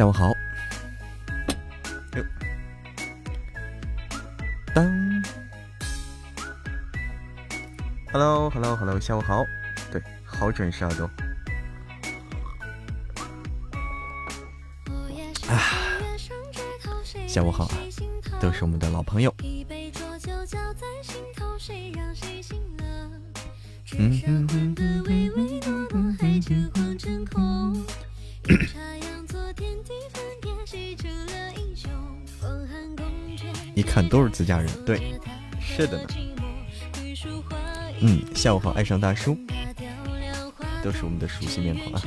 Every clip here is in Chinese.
下午好。哟，当，Hello，Hello，Hello，下午好。对，好准时啊都。啊，下午好啊，都是我们的老朋友。嗯嗯嗯嗯嗯。看都是自家人，对，是的呢。嗯，下午好，爱上大叔，都是我们的熟悉面孔啊。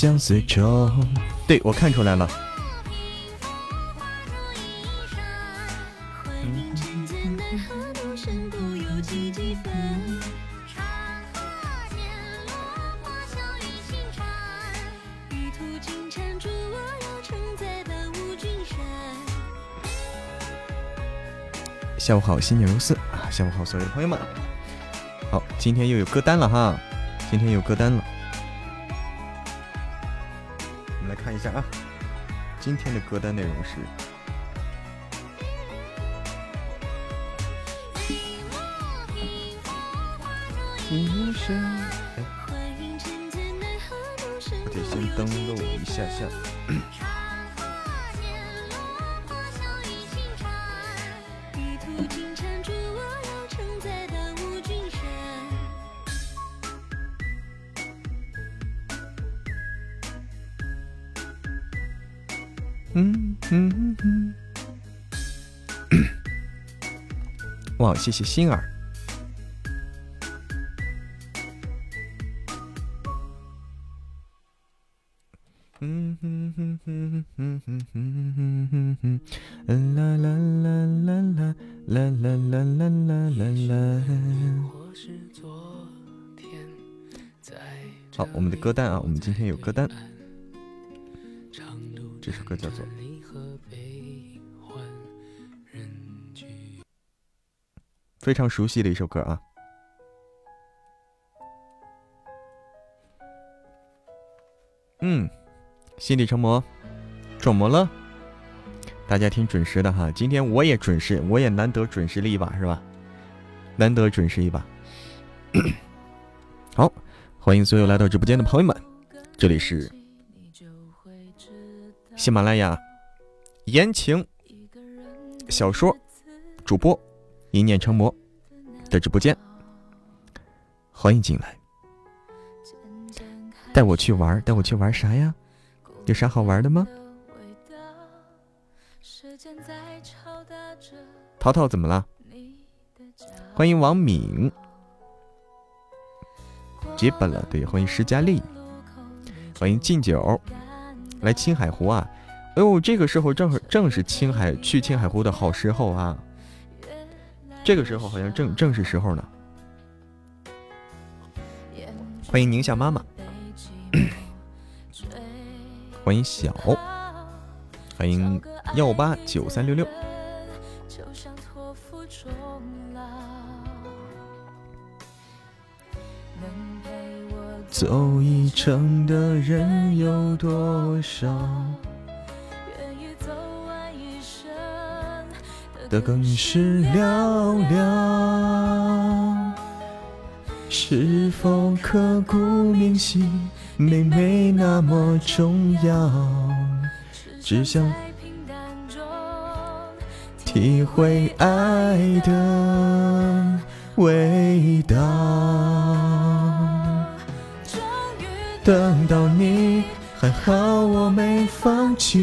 相思愁，对我看出来了。下午好，新年如斯啊！下午好，所有的朋友们。好，今天又有歌单了哈，今天有歌单了。今天的歌单内容是。嗯嗯嗯，哇谢谢心儿。嗯哼哼哼哼哼哼哼哼，啦啦啦啦啦啦啦啦啦啦啦。好，我们的歌单啊，我们今天有歌单。叫做。非常熟悉的一首歌啊，嗯，心理成魔，中魔了，大家挺准时的哈。今天我也准时，我也难得准时了一把，是吧？难得准时一把。好，欢迎所有来到直播间的朋友们，这里是喜马拉雅言情小说主播。一念成魔的直播间，欢迎进来，带我去玩，带我去玩啥呀？有啥好玩的吗？淘淘怎么了？欢迎王敏，结本了，对，欢迎施佳丽，欢迎敬酒，来青海湖啊！哎呦，这个时候正正是青海去青海湖的好时候啊！这个时候好像正正是时候呢。欢迎宁夏妈妈，欢迎小，欢迎幺八九三六六。走一程的人有多少？的更是寥寥。是否刻骨铭心，没没那么重要？只想体会爱的味道。等到你，还好我没放弃。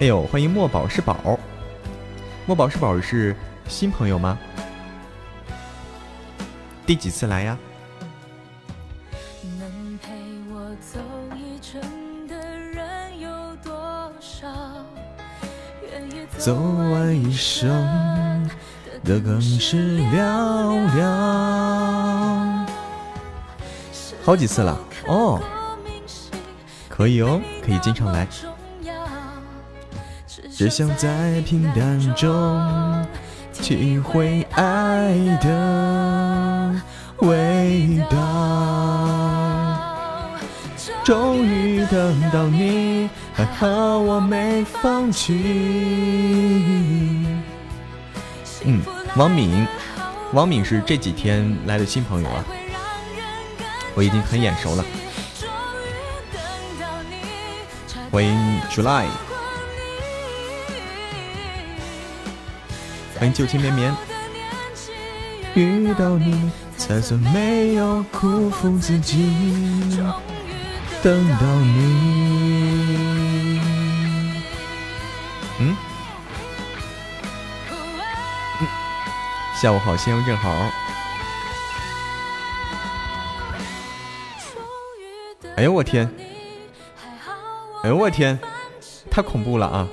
哎呦，欢迎墨宝是宝，墨宝是宝是新朋友吗？第几次来呀？走完一生的更是寥寥。好几次了哦。可以哦，可以经常来。只想在平淡中体会爱的味道。终于等到你，还好我没放弃。嗯，王敏，王敏是这几天来的新朋友啊，我已经很眼熟了。欢迎 July，欢迎旧情绵绵。遇到你，才算没有辜负自己。等到你，嗯，下午好，先生正好。哎呦我天！哎呦我天，太恐怖了啊！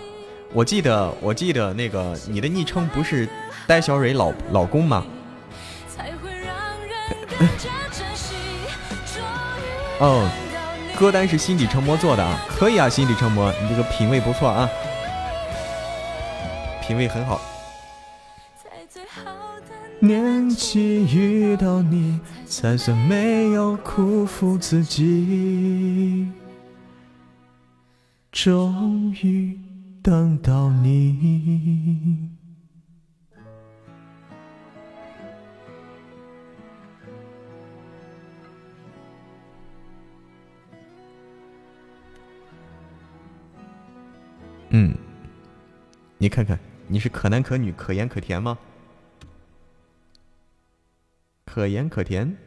我记得我记得那个你的昵称不是呆小蕊老老公吗？哦，歌单是心底成魔做的啊，可以啊，心底成魔，你这个品味不错啊，品味很好。年纪遇到你，才算没有辜负自己。终于等到你。嗯，你看看，你是可男可女、可盐可甜吗？可盐可甜。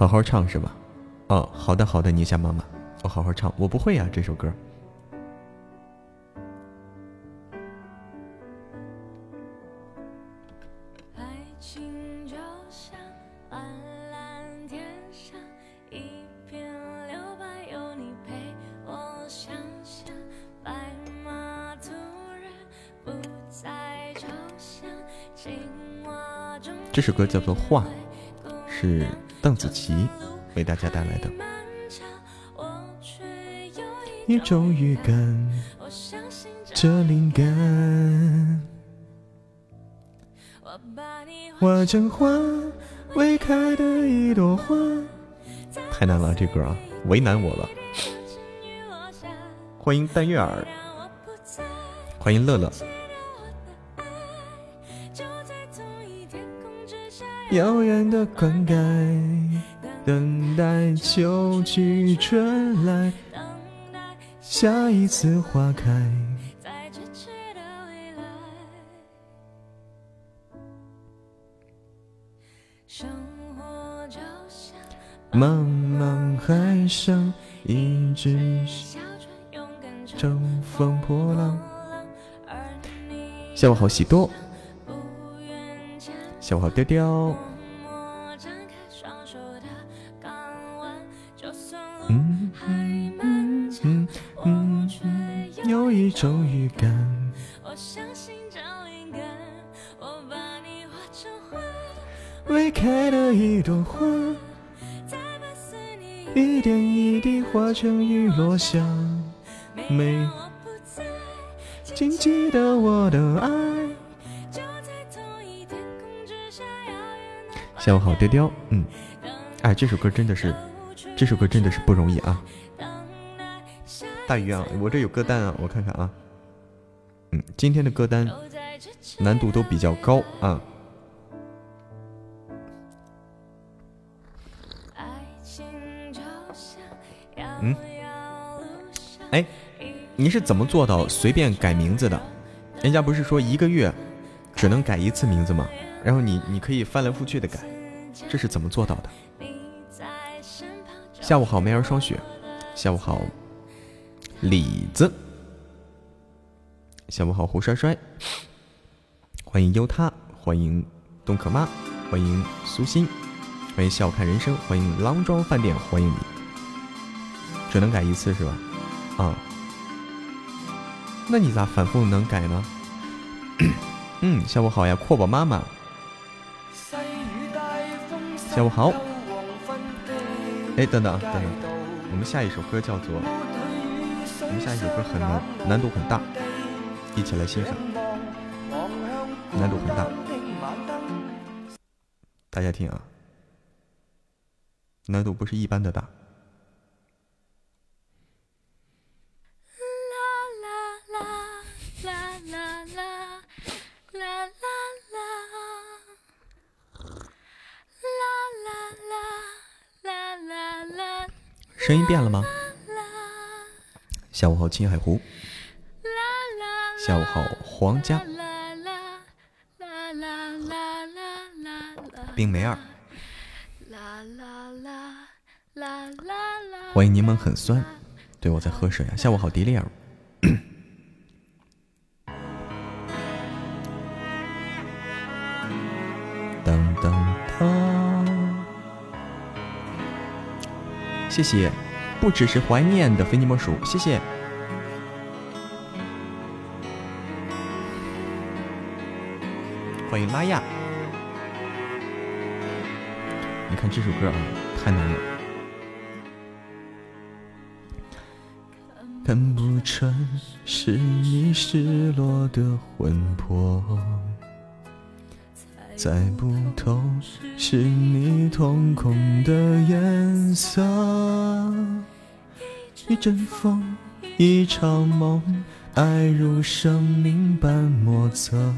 好好唱是吧？哦，好的好的，宁夏妈妈，我好好唱，我不会呀这首歌。这首歌叫做《画》，是。邓紫棋为大家带来的。一种预感，这灵感。花见花，未开的一朵花。太难了，这歌啊，为难我了。欢迎淡月儿，欢迎乐乐。遥远的灌溉，等待秋去春来，等待下一次花开。在咫尺的未来。生活就像茫茫海上，一只小船勇敢乘风破浪。而你，向往好喜多。小花丢掉有一种预感我相信这灵感我把你画成花未开的一朵花再把思念一点一滴化成雨落下下午好，雕雕。嗯，哎，这首歌真的是，这首歌真的是不容易啊。大鱼啊，我这有歌单啊，我看看啊。嗯，今天的歌单难度都比较高啊。嗯，哎，你是怎么做到随便改名字的？人家不是说一个月只能改一次名字吗？然后你你可以翻来覆去的改，这是怎么做到的？下午好，梅儿霜雪。下午好，李子。下午好，胡帅帅。欢迎优他，欢迎东可妈，欢迎苏欣，欢迎笑看人生，欢迎郎庄饭店，欢迎你。只能改一次是吧？啊，那你咋反复能改呢？嗯，下午好呀，阔宝妈妈。下午好。哎，等等等等，我们下一首歌叫做……我们下一首歌很难，难度很大，一起来欣赏。难度很大，大家听啊，难度不是一般的大。声音变了吗？下午好，青海湖。下午好，皇家。冰梅儿。欢迎柠檬很酸。对，我在喝水啊。下午好，迪丽尔。谢谢，不只是怀念的非你莫属，谢谢。欢迎拉亚。你看这首歌啊，太难了。看不穿是你失落的魂魄。猜不透是你瞳孔的颜色，一阵风，一场梦，爱如生命般莫测。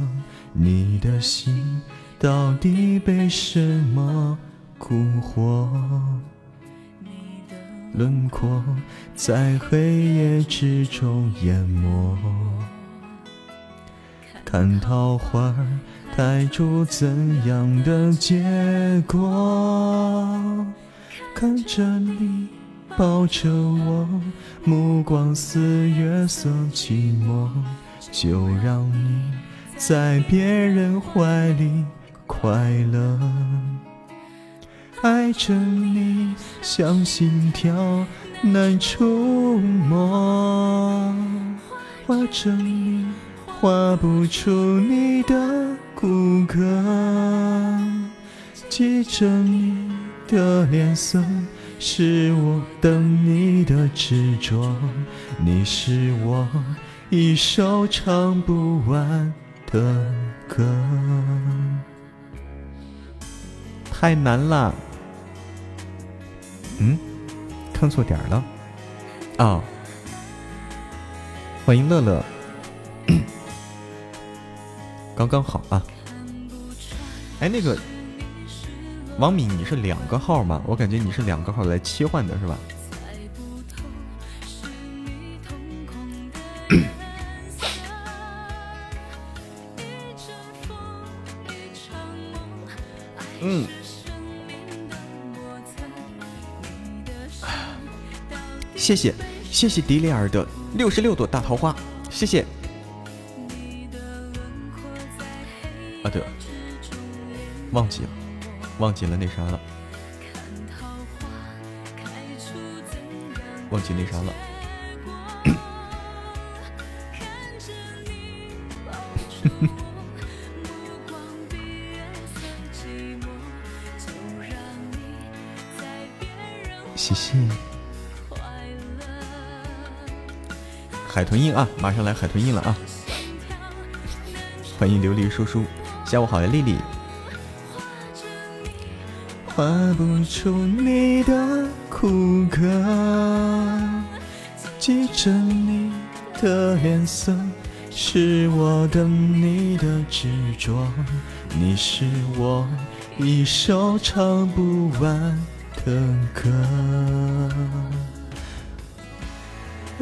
你的心到底被什么蛊惑？轮廓在黑夜之中淹没，看桃花。带出怎样的结果？看着你抱着我，目光似月色寂寞，就让你在别人怀里快乐。爱着你像心跳难触摸，画着你画不出你的。骨骼，记着你的脸色，是我等你的执着。你是我一首唱不完的歌。太难了，嗯，看错点了。啊，欢迎乐乐。刚刚好啊！哎，那个王敏，你是两个号吗？我感觉你是两个号来切换的是吧？嗯。谢谢谢谢迪丽尔的六十六朵大桃花，谢谢。啊对，忘记了，忘记了那啥了，忘记那啥了。嘻嘻，海豚音啊，马上来海豚音了啊！欢迎琉璃叔叔，下午好呀，丽丽。画不出你的骨骼，记着你的脸色，是我等你的执着，你是我一首唱不完。的歌，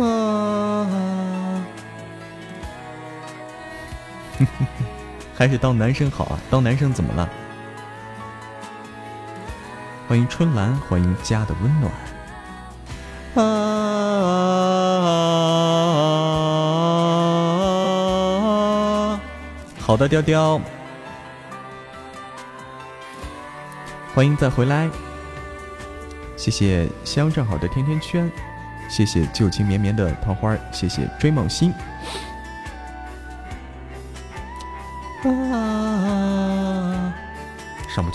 啊，还是当男生好啊！当男生怎么了？欢迎春兰，欢迎家的温暖。啊，好的，雕雕，欢迎再回来。谢谢香正好的甜甜圈，谢谢旧情绵绵的桃花，谢谢追梦心。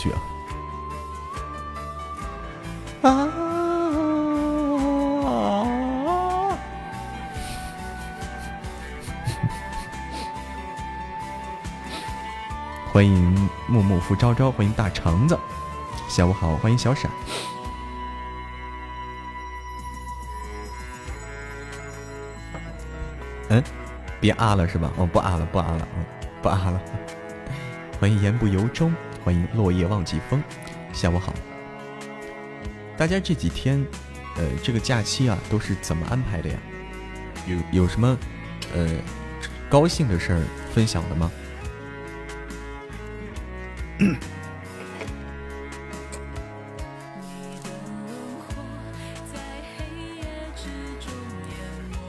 去啊！啊！欢迎木木福昭昭，欢迎大橙子，下午好，欢迎小闪。嗯，别啊了是吧？哦，不啊了，不啊了，嗯，不啊了。欢迎言不由衷，欢迎落叶忘记风，下午好。大家这几天，呃，这个假期啊，都是怎么安排的呀？有有什么，呃，高兴的事儿分享的吗？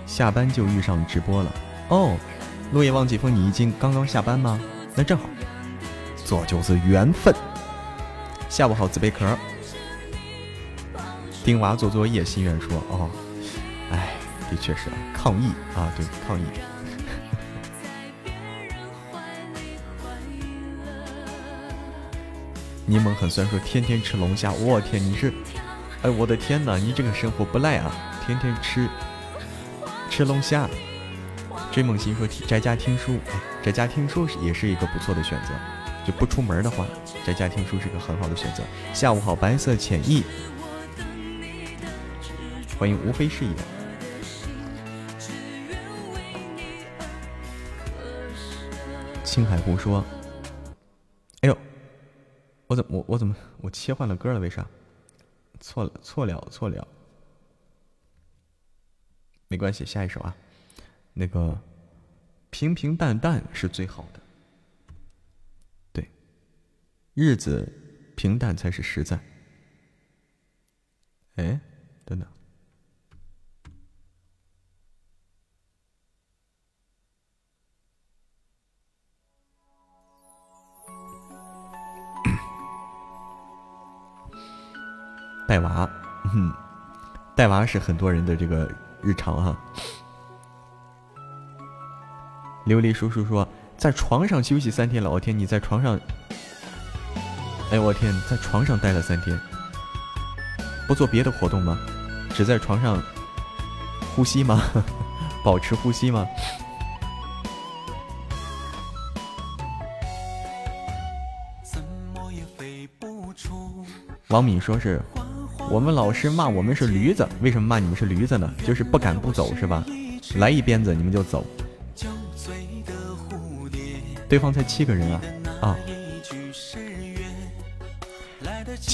下班就遇上直播了哦，落叶忘记风，你已经刚刚下班吗？那正好，这就是缘分。下午好，紫贝壳。丁娃做作业，心愿说哦，哎，的确是抗议啊，对，抗议。柠檬很酸，说天天吃龙虾，我天，你是，哎，我的天哪，你这个生活不赖啊，天天吃。吃龙虾，追梦心说宅家听书，宅家听书是也是一个不错的选择。就不出门的话，在家听书是个很好的选择。下午好，白色浅意，欢迎无非是一样。青海湖说：“哎呦，我怎么我我怎么我切换了歌了？为啥？错了错了错了。”没关系，下一首啊，那个平平淡淡是最好的，日子平淡才是实在。哎，等等，带娃，嗯，带娃是很多人的这个。日常哈，琉璃叔叔说在床上休息三天老。天，你在床上，哎，我天，在床上待了三天，不做别的活动吗？只在床上呼吸吗？保持呼吸吗？王敏说是。我们老师骂我们是驴子，为什么骂你们是驴子呢？就是不敢不走是吧？来一鞭子你们就走。对方才七个人啊啊！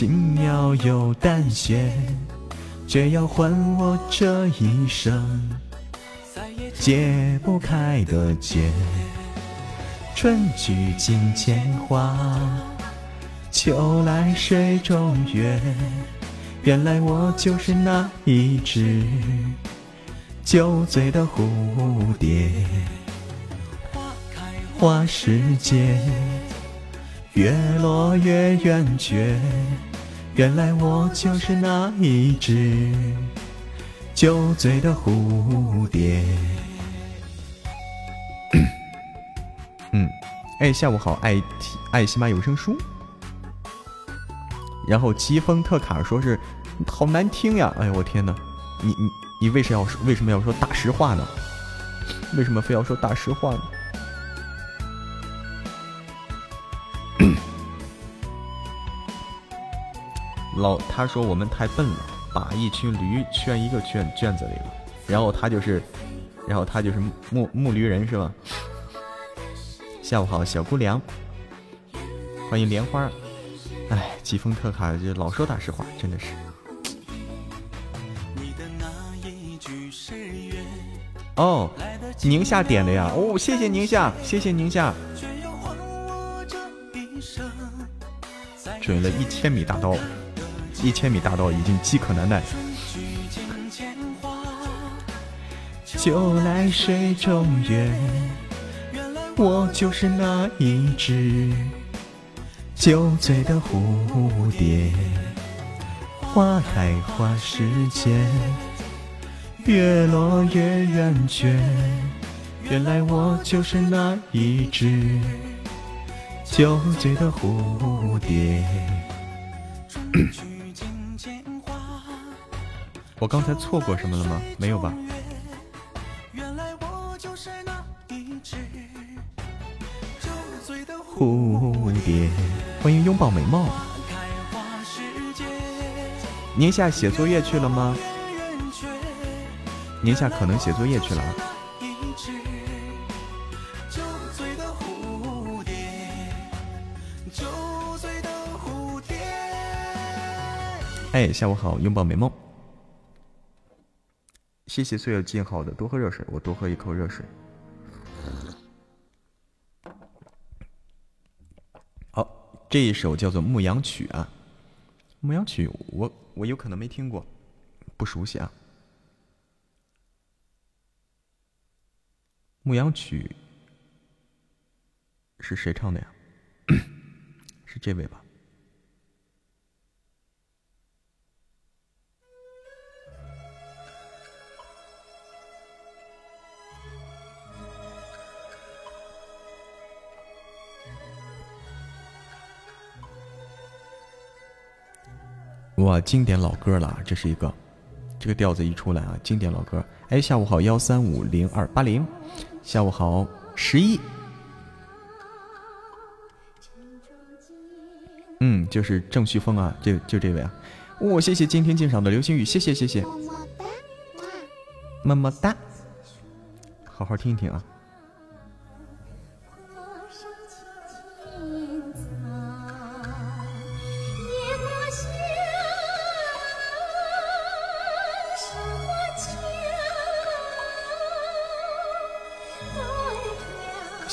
轻描又淡写，却要还我这一生解不开的结。春去镜前花，秋来水中月。原来我就是那一只酒醉的蝴蝶。花开花时节，月落月圆缺。原来我就是那一只酒醉的蝴蝶。嗯，哎，下午好，爱爱喜马有声书。然后疾风特卡说是好难听呀！哎呦我天哪，你你你为什么要为什么要说大实话呢？为什么非要说大实话呢？老他说我们太笨了，把一群驴圈一个圈圈子里了，然后他就是，然后他就是木木驴人是吧？下午好，小姑娘，欢迎莲花。哎，疾风特卡就老说大实话，真的是。哦，宁夏点的呀！哦，谢谢宁夏，谢谢宁夏。准了一千米大刀。一千米大道已经饥渴难耐，就来水中月，我就是那一只酒醉的蝴蝶。花开花时节，月落月圆缺，原来我就是那一只酒醉的蝴蝶。我刚才错过什么了吗？没有吧。蝴蝶，欢迎拥抱美貌。宁夏写作业去了吗？宁夏可能写作业去了。哎，下午好，拥抱美梦。谢谢岁月静好的，多喝热水，我多喝一口热水。好，这一首叫做《牧羊曲》啊，《牧羊曲》，我我有可能没听过，不熟悉啊，《牧羊曲》是谁唱的呀？是这位吧？哇，经典老歌了，这是一个，这个调子一出来啊，经典老歌。哎，下午好，幺三五零二八零，下午好，十一。嗯，就是郑旭峰啊，就就这位啊。哇，谢谢今天鉴赏的流星雨，谢谢谢谢，么么哒，好好听一听啊。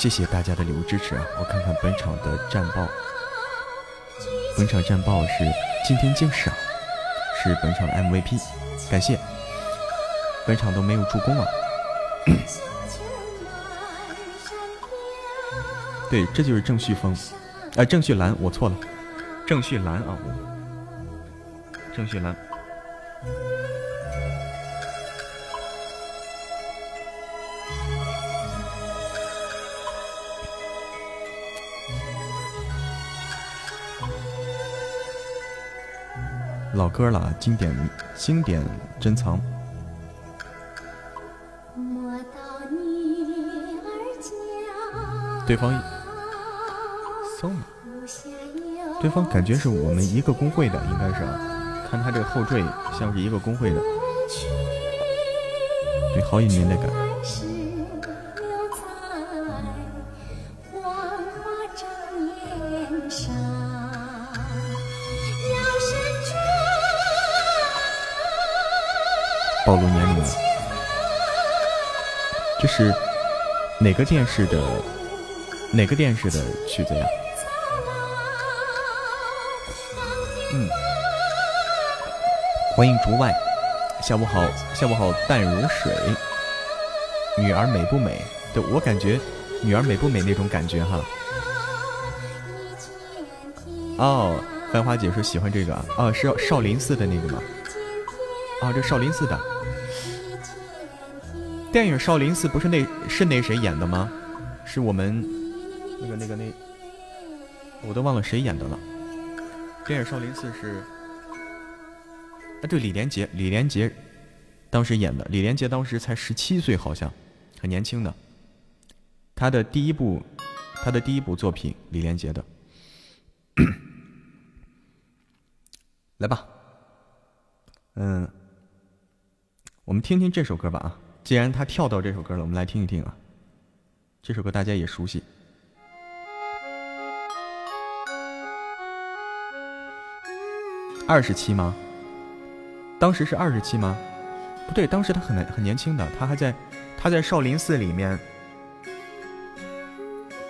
谢谢大家的礼物支持啊！我看看本场的战报，本场战报是今天净赏，是本场的 MVP，感谢。本场都没有助攻啊！对，这就是郑旭峰，啊，郑旭兰，我错了，郑旭兰啊，郑旭兰。老歌了，经典经典珍藏。对方送，对方感觉是我们一个工会的，应该是啊，看他这个后缀像是一个工会的，对，好有年代感。这是哪个电视的哪个电视的曲子呀？嗯，欢迎竹外，下午好，下午好，淡如水。女儿美不美？对我感觉，女儿美不美那种感觉哈。哦，繁花姐说喜欢这个啊，哦，是少林寺的那个吗？啊，这少林寺的电影《少林寺》不是那是那谁演的吗？是我们那个那个那，我都忘了谁演的了。电影《少林寺》是啊，对，李连杰，李连杰当时演的。李连杰当时才十七岁，好像很年轻的。他的第一部，他的第一部作品，李连杰的。来吧，嗯。我们听听这首歌吧啊！既然他跳到这首歌了，我们来听一听啊。这首歌大家也熟悉，二十七吗？当时是二十七吗？不对，当时他很很年轻的，他还在他在少林寺里面。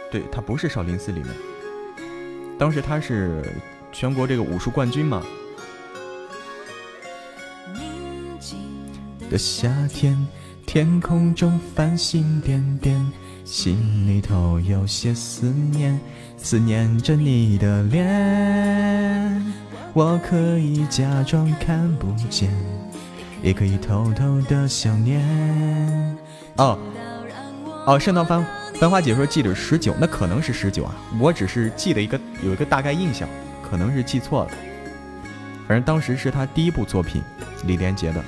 对他不是少林寺里面，当时他是全国这个武术冠军嘛。的夏天，天空中繁星点点，心里头有些思念，思念着你的脸。我可以假装看不见，也可以偷偷的想念。哦哦，圣诞繁繁花姐说记得十九，那可能是十九啊，我只是记得一个有一个大概印象，可能是记错了。反正当时是他第一部作品，李连杰的。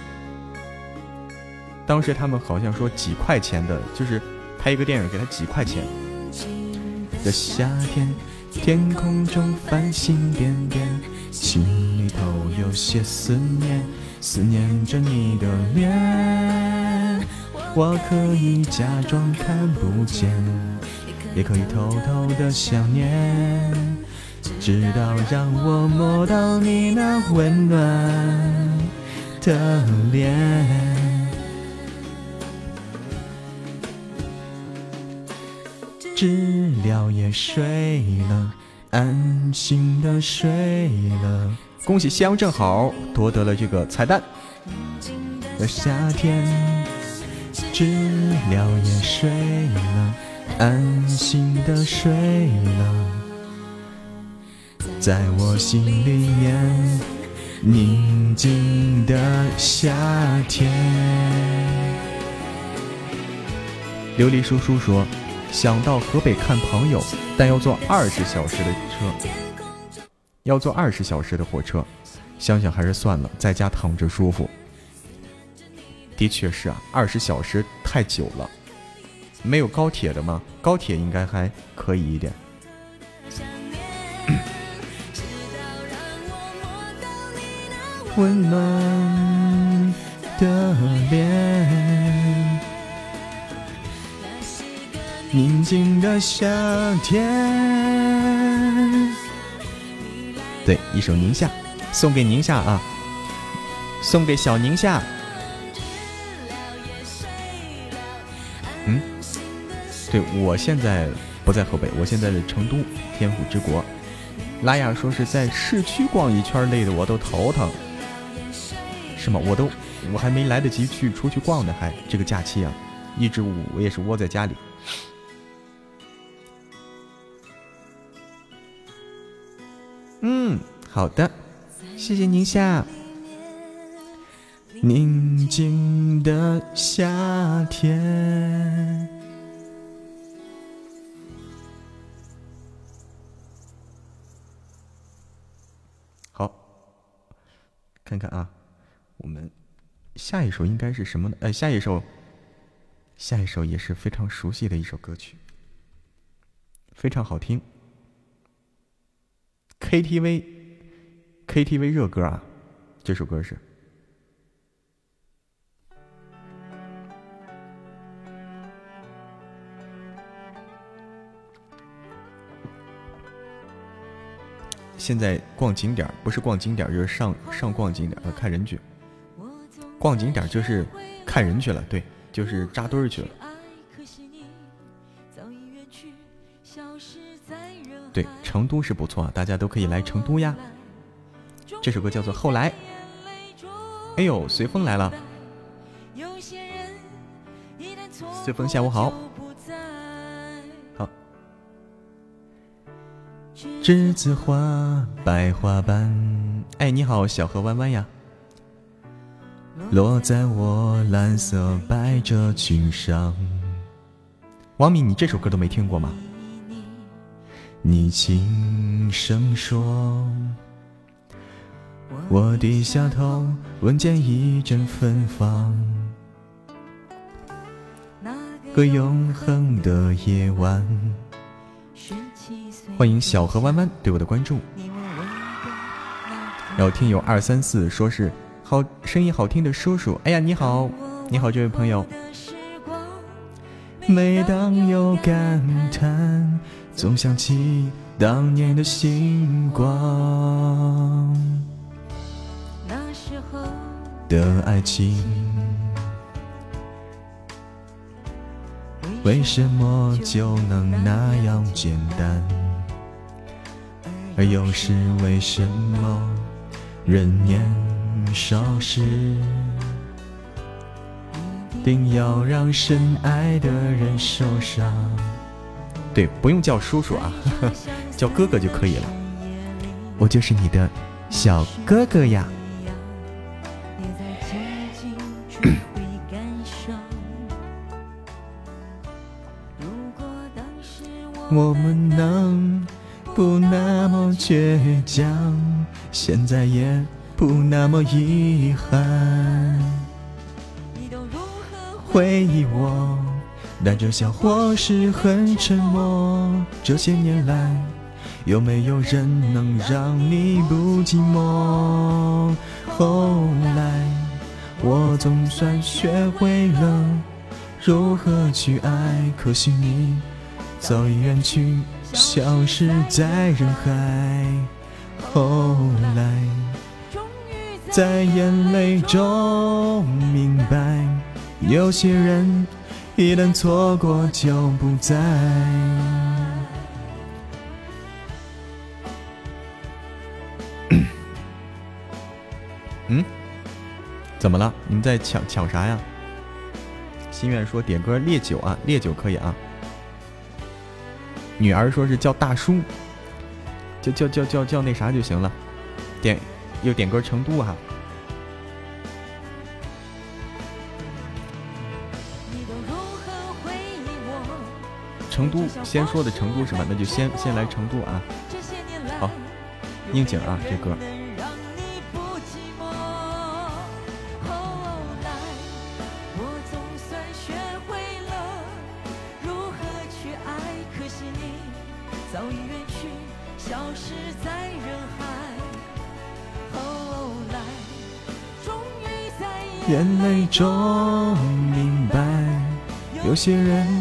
当时他们好像说几块钱的，就是拍一个电影给他几块钱。的夏天，天空中繁星点点，心里头有些思念，思念着你的脸。我可以假装看不见，也可以偷偷的想念，直到让我摸到你那温暖的脸。知了也睡了，安心的睡了。恭喜夕阳正好夺得了这个彩蛋。的夏天，知了也睡了，安心的睡了。在我心里面，宁静的夏天。琉璃叔叔说。想到河北看朋友，但要坐二十小时的车，要坐二十小时的火车，想想还是算了，在家躺着舒服。的确是啊，二十小时太久了。没有高铁的吗？高铁应该还可以一点。温暖的脸。宁静的夏天，对，一首宁夏，送给宁夏啊，送给小宁夏。嗯，对我现在不在河北，我现在在成都，天府之国。拉雅说是在市区逛一圈累的我都头疼，是吗？我都我还没来得及去出去逛呢，还这个假期啊，一直我也是窝在家里。嗯，好的，谢谢宁夏。宁静的夏天。好，看看啊，我们下一首应该是什么呢？呃，下一首，下一首也是非常熟悉的一首歌曲，非常好听。KTV，KTV 热歌啊，这首歌是。现在逛景点不是逛景点就是上上逛景点看人去。逛景点就是看人去了，对，就是扎堆儿去了。成都是不错，大家都可以来成都呀。这首歌叫做《后来》。哎呦，随风来了。随风，下午好。好。栀子花，白花瓣。哎，你好，小河弯弯呀。落在我蓝色百褶裙上。王敏，你这首歌都没听过吗？你轻声说。我低下头，闻见一阵芬芳。个永恒的夜晚。欢迎小河弯弯对我的关注。然后听友二三四说是好声音好听的叔叔。哎呀，你好，你好，这位朋友。每当有感叹，总想起当年的星光。那时候的爱情，为什么就能那样简单？而又是为什么人年少时，定要让深爱的人受伤？对，不用叫叔叔啊，叫哥哥就可以了。我就是你的小哥哥呀。我们能不那么倔强，现在也不那么遗憾。回忆我带着笑或是很沉默，这些年来有没有人能让你不寂寞？后来我总算学会了如何去爱，可惜你。早已远去，消失在人海。后来，在眼泪中明白，有些人一旦错过就不再。嗯？怎么了？你们在抢抢啥呀？心愿说点歌烈酒啊，烈酒可以啊。女儿说是叫大叔，叫叫叫叫叫那啥就行了，点又点歌成都哈。成都先说的成都是吧？那就先先来成都啊。好，应景啊这歌。眼泪中明白，有些人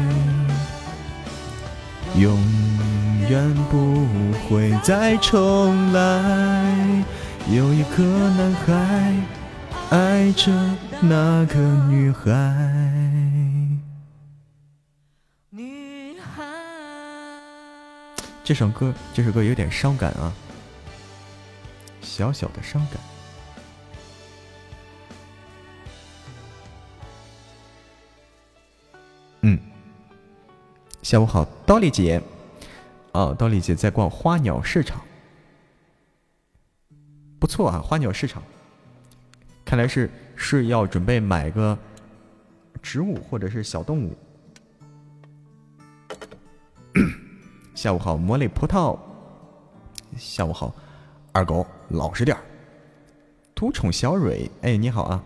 永远不会再重来。有一个男孩爱着那个女孩。女孩，这首歌，这首歌有点伤感啊，小小的伤感。下午好，刀丽姐。哦，刀丽姐在逛花鸟市场，不错啊，花鸟市场。看来是是要准备买个植物或者是小动物。下午好，魔力葡萄。下午好，二狗，老实点儿。独宠小蕊，哎，你好啊。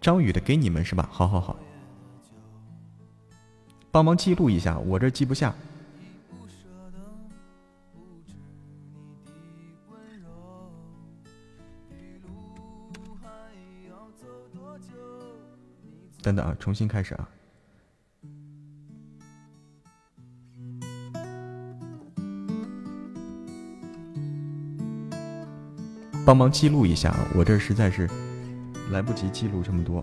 张宇的给你们是吧？好好好，帮忙记录一下，我这记不下。等等啊，重新开始啊。帮忙记录一下啊，我这实在是来不及记录这么多。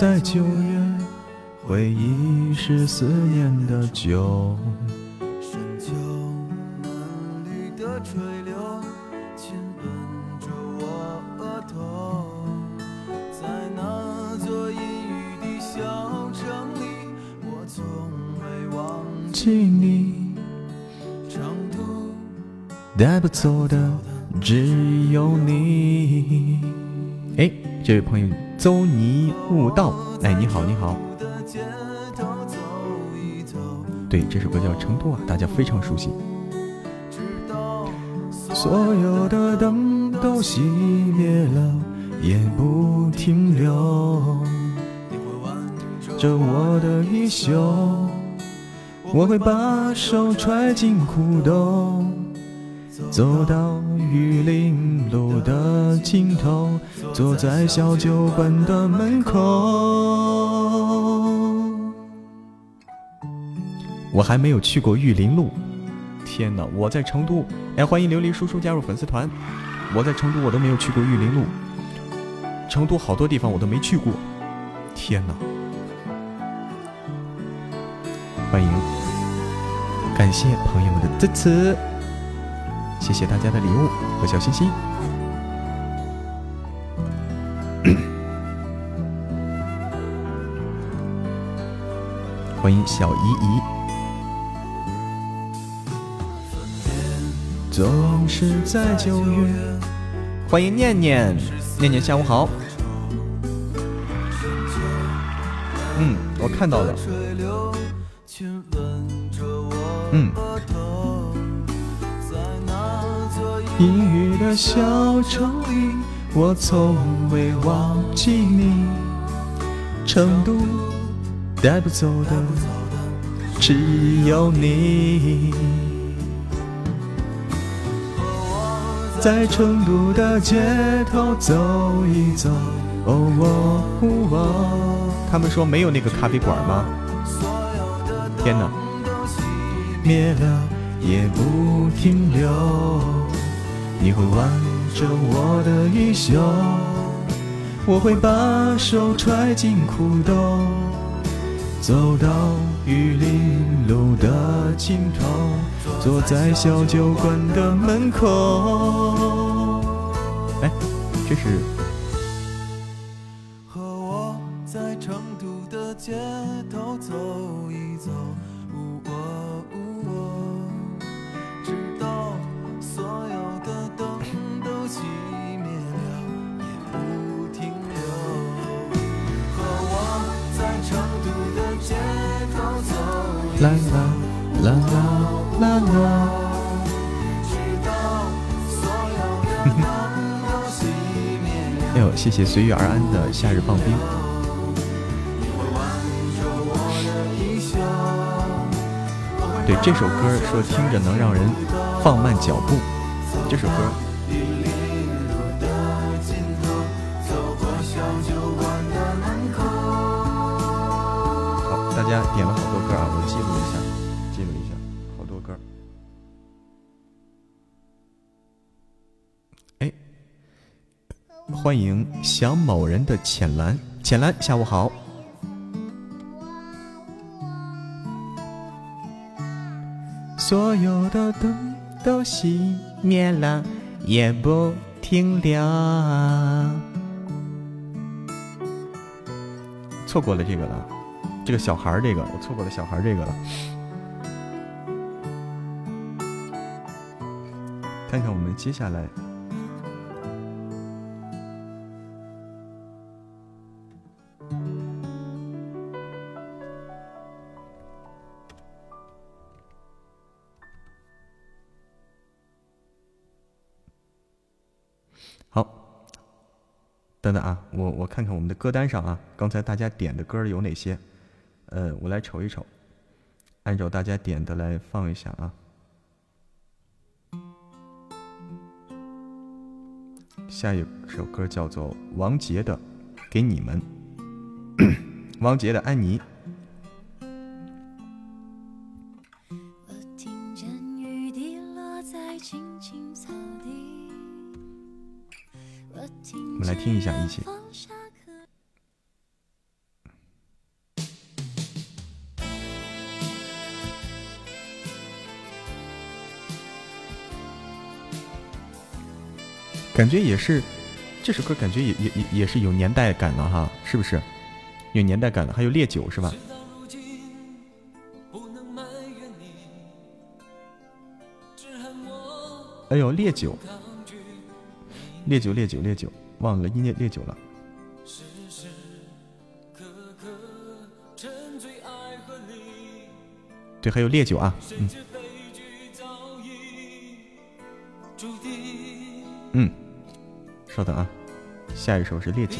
在九月，回忆是思念的酒，深秋，嫩绿的垂柳亲吻着我额头。在那座阴雨的小城里，我从未忘记你。成都，带不走的只有你。哎，这位朋友。邹尼悟道，哎，你好，你好。对，这首歌叫《成都》啊，大家非常熟悉。所有的灯都熄灭了，也不停留。着我的衣袖，我会把手揣进裤兜。走到玉林路的尽头，坐在小酒馆的门口。我还没有去过玉林路，天哪！我在成都，哎，欢迎琉璃叔叔加入粉丝团。我在成都，我都没有去过玉林路。成都好多地方我都没去过，天哪！欢迎，感谢朋友们的支持。谢谢大家的礼物和小心心，欢迎小姨姨。总是在九月，欢迎念念，念念下午好。嗯，我看到了。阴雨的小城里，我从未忘记你。成都带不走的只有你。在成都的街头走一走，哦哦。他们说没有那个咖啡馆吗？天哪！灭了也不停留。你会挽着我的衣袖，我会把手揣进裤兜，走到玉林路的尽头，坐在小酒馆的门口。哎，这是。随遇而安的夏日放冰。对这首歌说听着能让人放慢脚步，这首歌。好，大家点了好多歌啊，我记录一下。欢迎想某人的浅蓝。浅蓝下午好。所有的灯都熄灭了也不停留错过了这个了。这个小孩儿这个我错过了小孩儿这个了。看看我们接下来好，等等啊，我我看看我们的歌单上啊，刚才大家点的歌有哪些？呃，我来瞅一瞅，按照大家点的来放一下啊。下一首歌叫做王杰的《给你们》，王杰的《安妮》。们来听一下，一起。感觉也是，这首歌感觉也也也也是有年代感了哈，是不是？有年代感了，还有烈酒是吧？哎呦，烈酒，烈酒，烈酒，烈酒，忘了音烈烈酒了。对，还有烈酒啊，嗯，嗯。稍等啊，下一首是烈酒。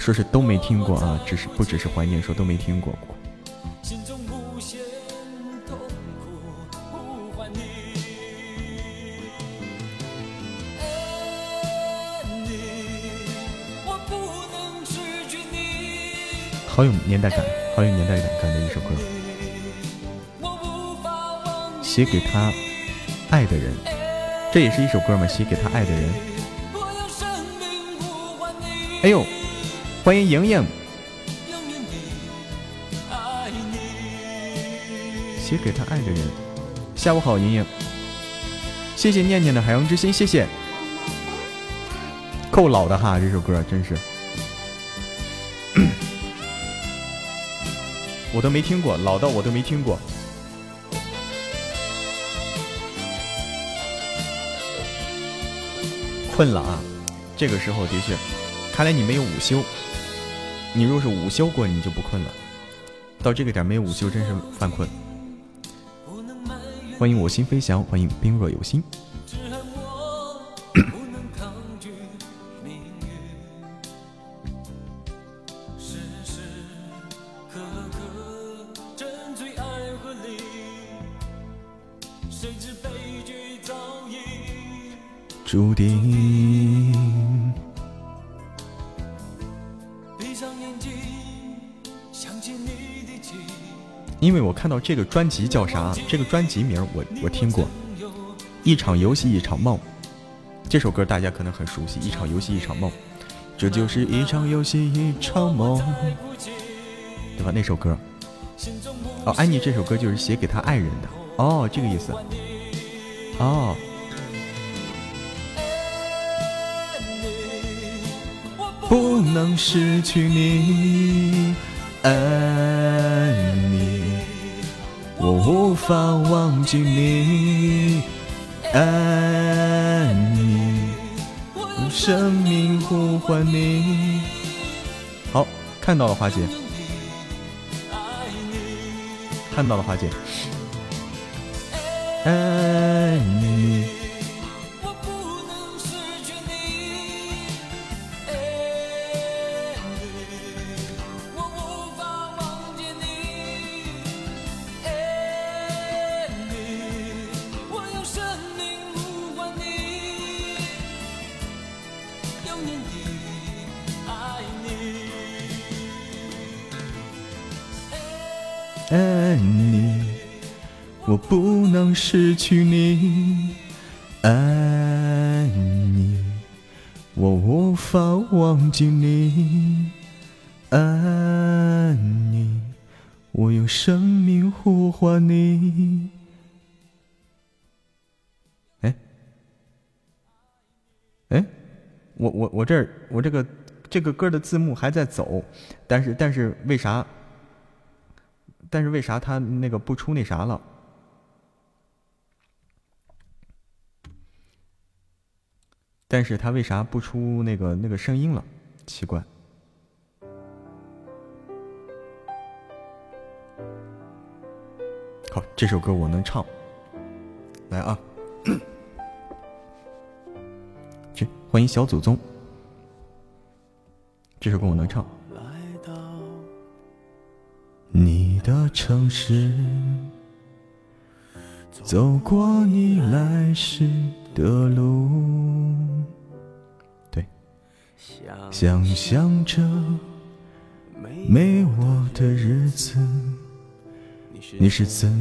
说是都没听过啊，只是不只是怀念，说都没听过。好有年代感，好有年代感的一首歌，写给他爱的人，这也是一首歌嘛？写给他爱的人。哎呦，欢迎莹莹，写给他爱的人。下午好，莹莹，谢谢念念的海洋之心，谢谢。够老的哈，这首歌真是。我都没听过，老到我都没听过。困了啊，这个时候的确，看来你没有午休。你若是午休过，你就不困了。到这个点没有午休，真是犯困。欢迎我心飞翔，欢迎冰若有心。注定。这个专辑叫啥？这个专辑名我我听过，《一场游戏一场梦》。这首歌大家可能很熟悉，《一场游戏一场梦》，这就是一场游戏一场梦，对吧？那首歌。哦，安妮这首歌就是写给她爱人的。哦，这个意思。哦。不能失去你，爱，我无法忘记你，爱你，用生命呼唤你。好，看到了花姐，看到了花姐，爱你。这个歌的字幕还在走，但是但是为啥？但是为啥他那个不出那啥了？但是他为啥不出那个那个声音了？奇怪。好，这首歌我能唱。来啊！去，欢迎小祖宗。这首歌我能唱。你的城市，走过你来时的路。对，想象着没我的日子，你是怎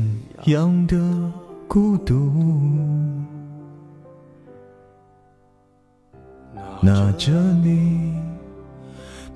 样的？孤独，拿着你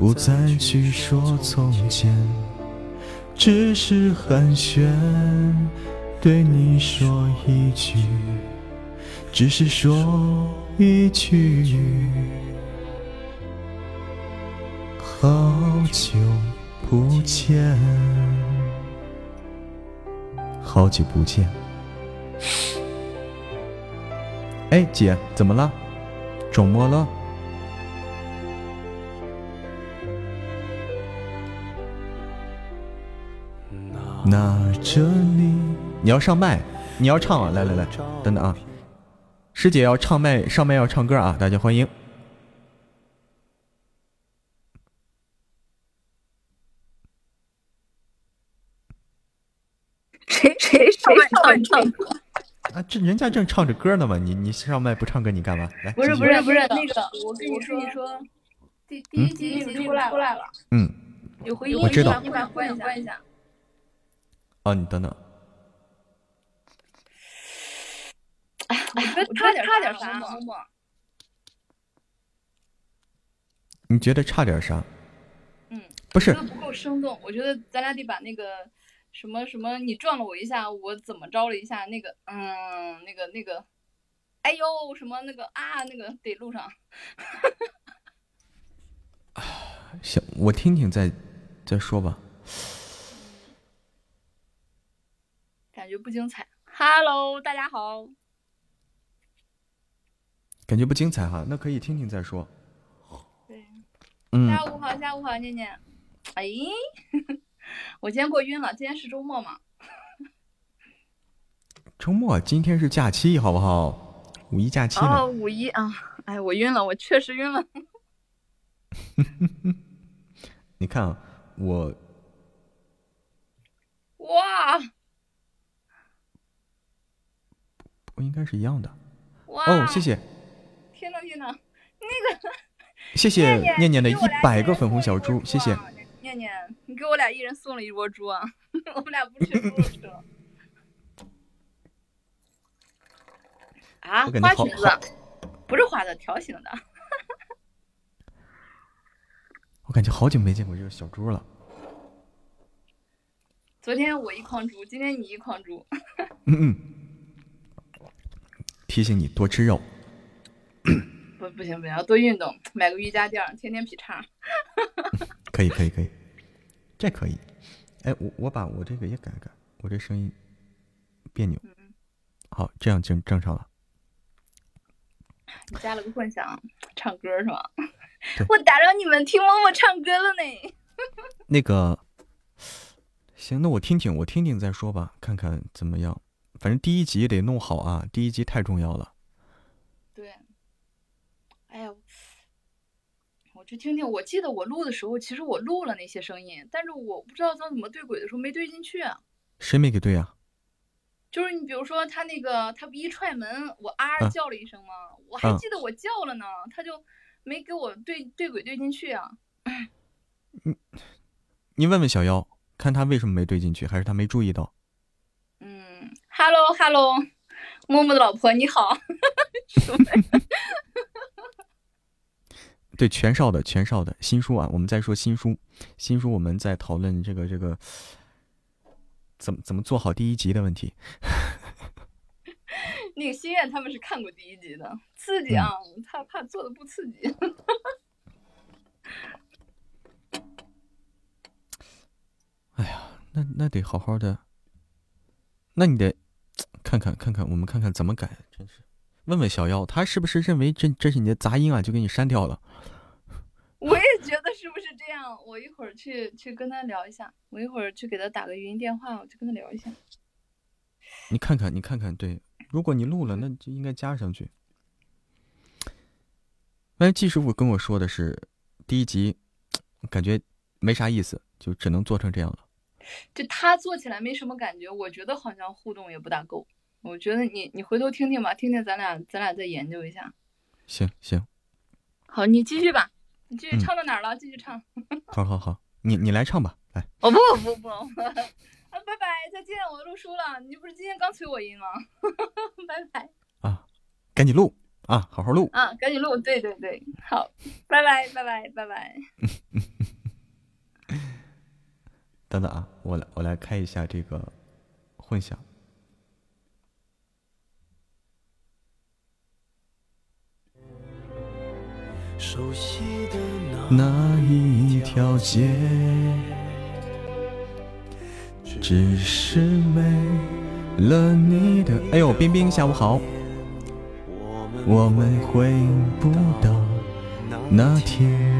不再去说从前，只是寒暄，对你说一句，只是说一句，好久。不见，好久不见。哎，姐，怎么了？肿么了？拿着你，你要上麦，你要唱啊！来来来，等等啊，师姐要唱麦，上麦要唱歌啊！大家欢迎。谁谁谁唱唱歌啊？这人家正唱着歌呢嘛！你你上麦不唱歌你干嘛？来，不是不是不是那个，我跟你说，第第一集已经出来出来了。嗯，有回音，我知道。你把关一下，关一下。哦，你等等。哎，我差点差点啥？你觉得差点啥？嗯，不是，不够生动。我觉得咱俩得把那个。什么什么？你撞了我一下，我怎么着了一下？那个，嗯，那个那个，哎呦，什么那个啊？那个得录上。行，我听听再再说吧。感觉不精彩。Hello，大家好。感觉不精彩哈，那可以听听再说。对。嗯。下午好，下午好，念念。哎。我今天过晕了，今天是周末嘛？周末，今天是假期，好不好？五一假期哦，五一啊！哎，我晕了，我确实晕了。你看啊，我哇，不应该是一样的。哇哦，谢谢。天呐天呐，那个，谢谢念念的一百个粉红小猪，谢谢。念念，你给我俩一人送了一窝猪啊！我们俩不吃猪吃了。啊，花裙子，不是花的，条形的。我感觉好久没见过这个小猪了。昨天我一筐猪，今天你一筐猪。嗯嗯。提醒你多吃肉。不，不行不行，要多运动，买个瑜伽垫，天天劈叉。可以可以可以，这可以。哎，我我把我这个也改改，我这声音别扭。好，这样正正常了。你加了个混响，唱歌是吗？我打扰你们听默默唱歌了呢。那个，行，那我听听，我听听再说吧，看看怎么样。反正第一集得弄好啊，第一集太重要了。对。哎呀，我去听听。我记得我录的时候，其实我录了那些声音，但是我不知道他怎么对轨的时候没对进去。谁没给对啊？就是你，比如说他那个，他不一踹门，我啊叫了一声吗？我还记得我叫了呢，他就没给我对对轨对进去啊。你你问问小妖，看他为什么没对进去，还是他没注意到？嗯，Hello Hello，默默的老婆你好。对，全少的全少的新书啊，我们在说新书，新书我们在讨论这个这个。怎么怎么做好第一集的问题？那个心愿他们是看过第一集的，刺激啊！他怕做的不刺激。哎呀，那那得好好的，那你得 看看看看，我们看看怎么改。真是，问问小妖，他是不是认为这这是你的杂音啊，就给你删掉了？我也觉得是不是这样？我一会儿去去跟他聊一下，我一会儿去给他打个语音电话，我去跟他聊一下。你看看，你看看，对，如果你录了，那就应该加上去。哎季师傅跟我说的是，第一集 感觉没啥意思，就只能做成这样了。就他做起来没什么感觉，我觉得好像互动也不大够。我觉得你你回头听听吧，听听咱俩咱俩再研究一下。行行，好，你继续吧。你继续唱到哪儿了？继续唱。好好好，你你来唱吧，来。哦不不不，啊拜拜再见，我录书了。你不是今天刚催我音吗？拜拜。啊，赶紧录啊，好好录。啊，赶紧录，对对对，好，拜拜拜拜拜拜。等等啊，我来我来开一下这个混响。熟悉的那一条街，只是没了你的。哎呦，冰冰，下午好。我们回不到那天，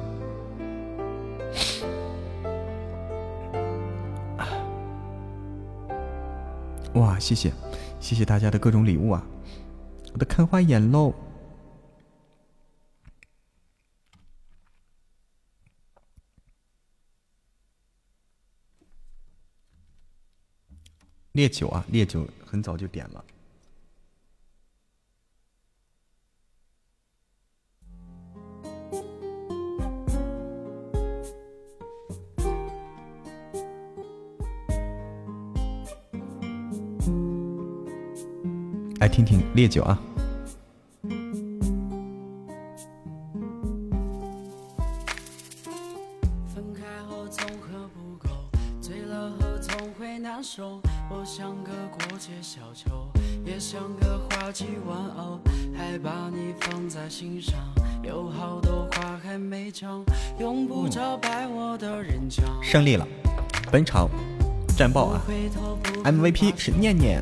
哇，谢谢。谢谢大家的各种礼物啊！我都看花眼喽。烈酒啊，烈酒很早就点了。听听烈酒啊！分开后总喝不够，醉了后总会难受。我像个过街小丑，也像个玩偶，还把你放在心上。有好多话还没讲，用不着拜我的人讲。胜利了，本场。战报啊！MVP 是念念。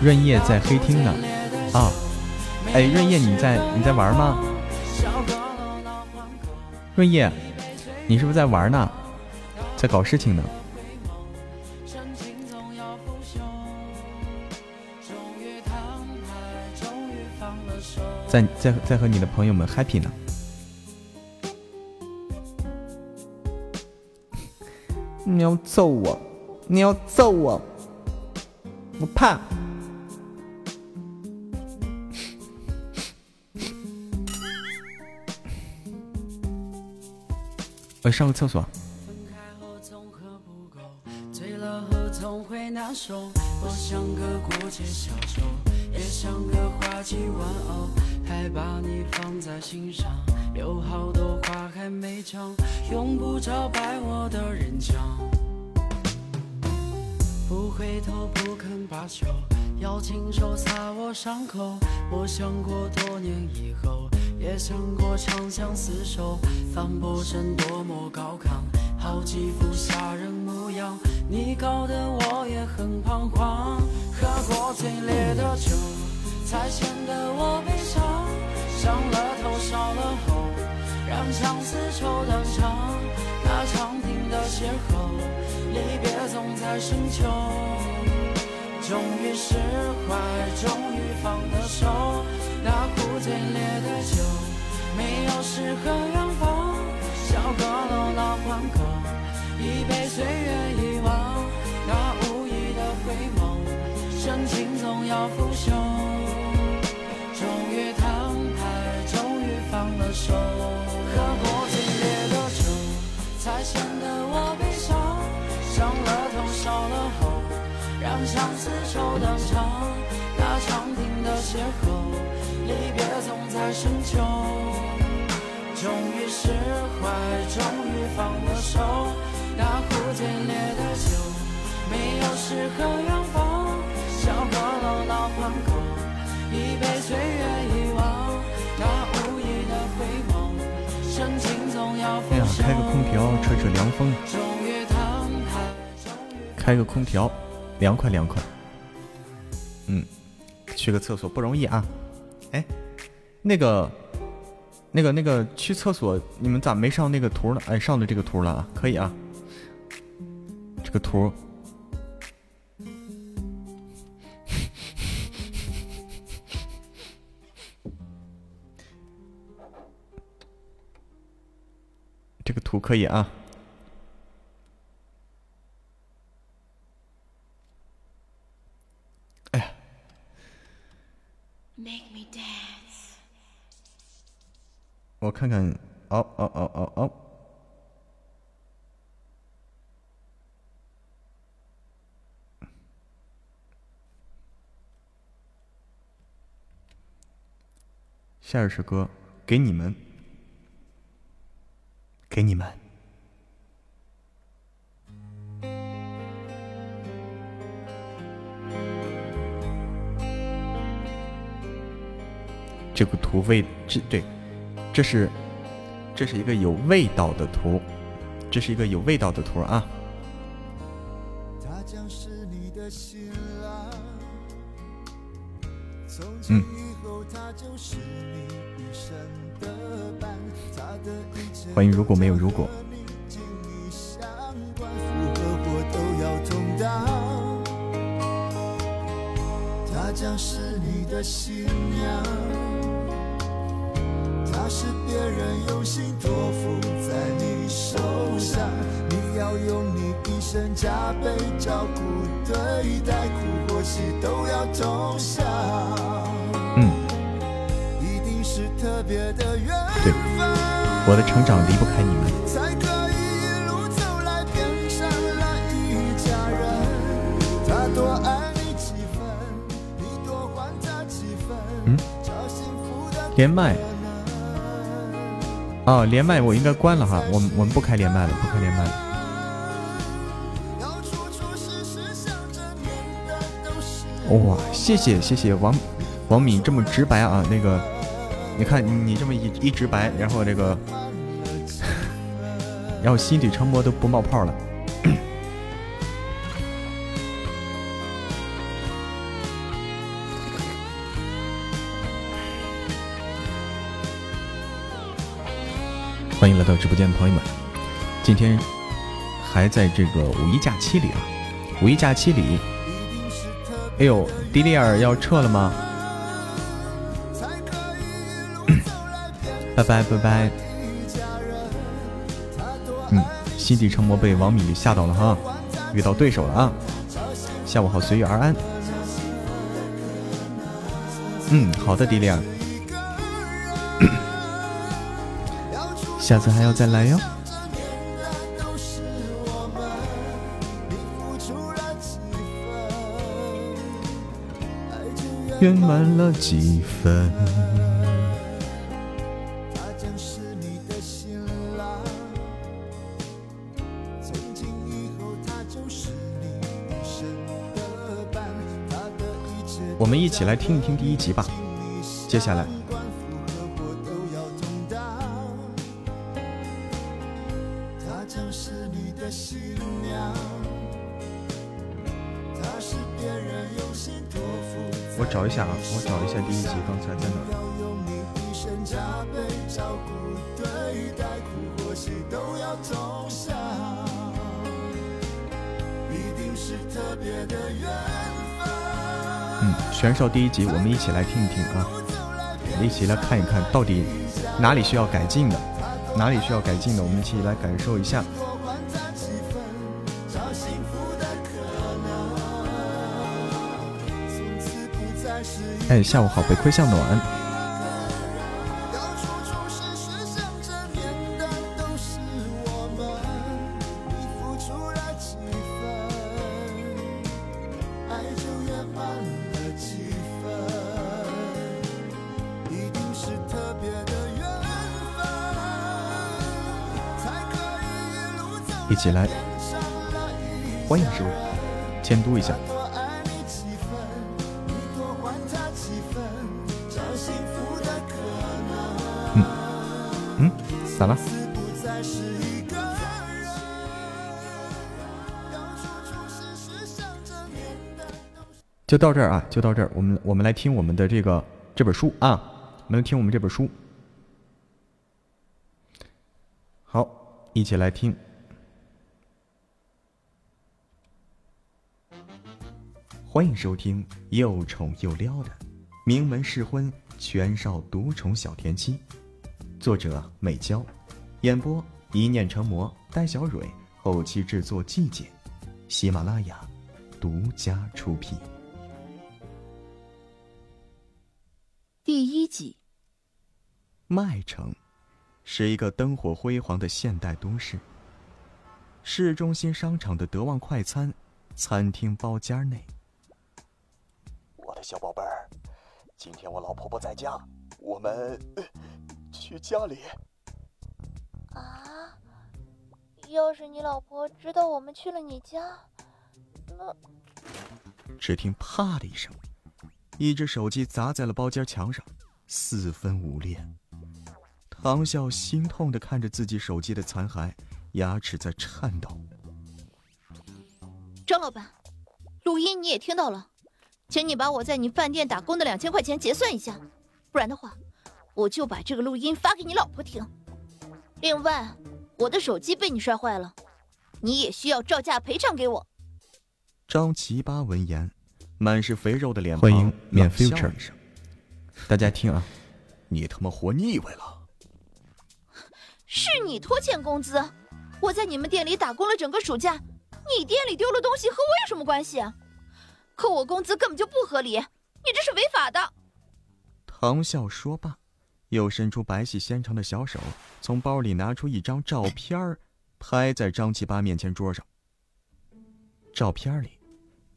润叶在黑厅呢。啊，哎，润叶你在你在玩吗？润叶，你是不是在玩呢？在搞事情呢？在在在和你的朋友们 happy 呢？你要揍我？你要揍我？我怕。我上个厕所。还把你放在心上，有好多话还没讲，用不着拜我的人讲。回头，不肯罢休，要亲手擦我伤口。我想过多年以后，也想过长相厮守，反驳声多么高亢，好几副吓人模样。你搞得我也很彷徨，喝过最烈的酒。才显得我悲伤，伤了头，烧了喉，让相思愁断肠。那场的邂逅，离别总在深秋。终于释怀，终于放了手。那壶最烈的酒，没有诗和远方。小阁楼老换歌，一杯岁月遗忘。那无意的回眸，深情总要腐朽。终于摊牌，终于放了手，才显得我悲伤。伤了头，烧了喉，让相思愁断肠。那长亭的邂逅，离别总在深秋。终于释怀，终于放了手。那壶最烈的酒，没有诗和远方。小阁楼老换歌，一杯岁月开个空调吹吹凉风，开个空调，凉快凉快。嗯，去个厕所不容易啊。哎，那个，那个，那个，去厕所，你们咋没上那个图呢？哎，上的这个图了啊，可以啊。这个图。这个图可以啊！哎呀，我看看，哦哦哦哦哦，下一首歌给你们。给你们，这个图味这对，这是这是一个有味道的图，这是一个有味道的图啊。嗯。欢迎，如果没有如果。她将是你的新娘，她是别人用心托付在你手上，你要用你一生加倍照顾对待，苦或喜都要同享。嗯，一定是特别的缘分。我的成长离不开你们。嗯，连麦。哦，连麦我应该关了哈，我们我们不开连麦了，不开连麦了。哇，谢谢谢谢王王敏这么直白啊！那个，你看你这么一一直白，然后这个，然后心底成膜都不冒泡了。欢迎来到直播间的朋友们，今天还在这个五一假期里啊，五一假期里。哎呦，迪丽尔要撤了吗？拜拜拜拜。嗯，心底成魔被王米吓到了哈，遇到对手了啊！下午好，随遇而安。嗯，好的，迪丽尔，下次还要再来哟。圆满了几分。们一起来听一听第一集吧。接下来，我找一下啊，我找一下第一集刚才在哪。选手第一集，我们一起来听一听啊，一起来看一看到底哪里需要改进的，哪里需要改进的，我们一起来感受一下。哎，下午好，北馈向暖。一起来，欢迎师傅，监督一下。嗯嗯，咋了？就到这儿啊，就到这儿。我们我们来听我们的这个这本书啊，我们来听我们这本书。好，一起来听。欢迎收听又宠又撩的名门试婚全少独宠小甜妻，作者美娇，演播一念成魔，戴小蕊，后期制作季姐，喜马拉雅独家出品。第一集。麦城是一个灯火辉煌的现代都市。市中心商场的德旺快餐餐厅包间内。我的小宝贝儿，今天我老婆婆在家，我们去家里。啊！要是你老婆知道我们去了你家，那……只听“啪”的一声，一只手机砸在了包间墙上，四分五裂。唐笑心痛的看着自己手机的残骸，牙齿在颤抖。张老板，录音你也听到了。请你把我在你饭店打工的两千块钱结算一下，不然的话，我就把这个录音发给你老婆听。另外，我的手机被你摔坏了，你也需要照价赔偿给我。张奇巴闻言，满是肥肉的脸庞，欢迎免 future。大家听啊，你他妈活腻歪了！是你拖欠工资，我在你们店里打工了整个暑假，你店里丢了东西和我有什么关系啊？扣我工资根本就不合理，你这是违法的。唐笑说罢，又伸出白皙纤长的小手，从包里拿出一张照片拍在张七八面前桌上。照片里，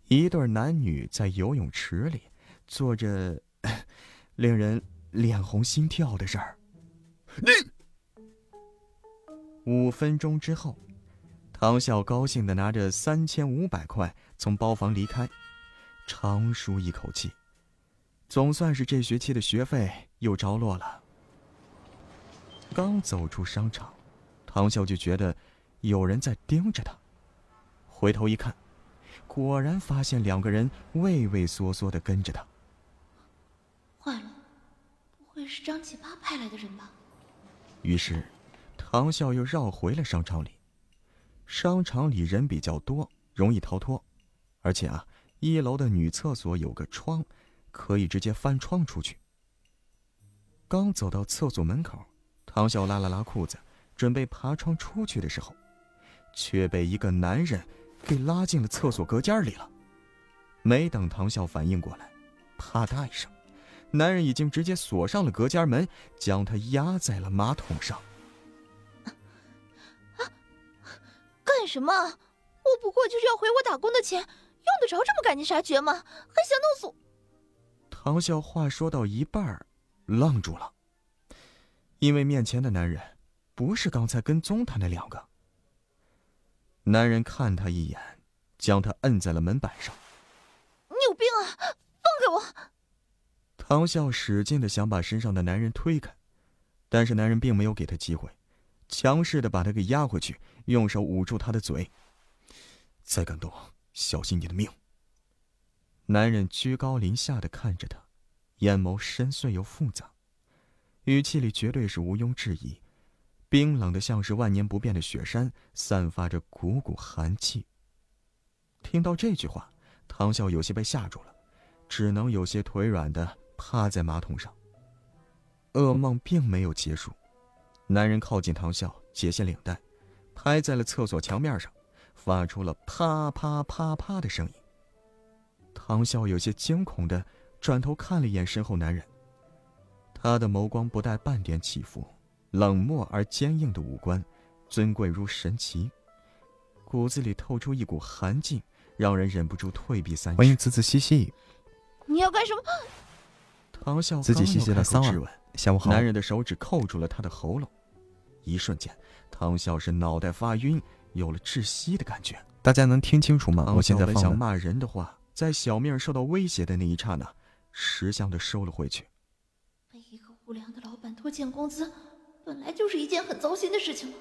一对男女在游泳池里做着 令人脸红心跳的事儿。你五分钟之后，唐笑高兴的拿着三千五百块从包房离开。长舒一口气，总算是这学期的学费又着落了。刚走出商场，唐笑就觉得有人在盯着他。回头一看，果然发现两个人畏畏缩缩的跟着他。坏了，不会是张启发派来的人吧？于是，唐笑又绕回了商场里。商场里人比较多，容易逃脱，而且啊，一楼的女厕所有个窗，可以直接翻窗出去。刚走到厕所门口。唐笑拉了拉裤子，准备爬窗出去的时候，却被一个男人给拉进了厕所隔间里了。没等唐笑反应过来，啪嗒一声，男人已经直接锁上了隔间门，将他压在了马桶上。干什么？我不过就是要回我打工的钱，用得着这么赶尽杀绝吗？还想弄死我？唐笑话说到一半，愣住了。因为面前的男人，不是刚才跟踪他那两个。男人看他一眼，将他摁在了门板上。你有病啊！放开我！唐笑使劲的想把身上的男人推开，但是男人并没有给他机会，强势的把他给压回去，用手捂住他的嘴。再敢动，小心你的命！男人居高临下的看着他，眼眸深邃又复杂。语气里绝对是毋庸置疑，冰冷的像是万年不变的雪山，散发着股股寒气。听到这句话，唐笑有些被吓住了，只能有些腿软的趴在马桶上。噩梦并没有结束，男人靠近唐笑，解下领带，拍在了厕所墙面上，发出了啪啪啪啪的声音。唐笑有些惊恐的转头看了一眼身后男人。他的眸光不带半点起伏，冷漠而坚硬的五官，尊贵如神奇，骨子里透出一股寒劲，让人忍不住退避三尺。欢迎仔仔细细，你要干什么？唐笑自己细细的骚啊！下午好。男人的手指扣住了他的喉咙，一瞬间，唐笑是脑袋发晕，有了窒息的感觉。大家能听清楚吗？我现在想骂人的话，在小命受到威胁的那一刹那，识相的收了回去。被一个无良的老板拖欠工资，本来就是一件很糟心的事情了。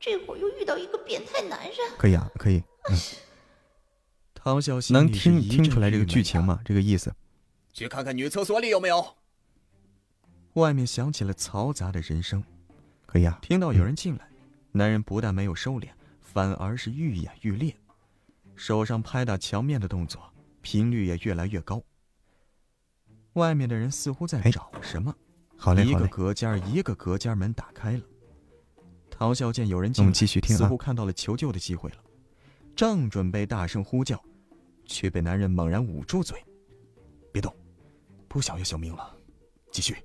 这会儿又遇到一个变态男人，可以啊，可以。唐笑能听听出来这个剧情吗？这个意思？去看看女厕所里有没有。外面响起了嘈杂的人声，可以啊。听到有人进来，男人不但没有收敛，反而是愈演愈烈，手上拍打墙面的动作频率也越来越高。外面的人似乎在找什么。好嘞，一个隔间一个隔间门打开了。陶笑见有人进来，似乎看到了求救的机会了，正准备大声呼叫，却被男人猛然捂住嘴：“别动，不想要小命了，继续。”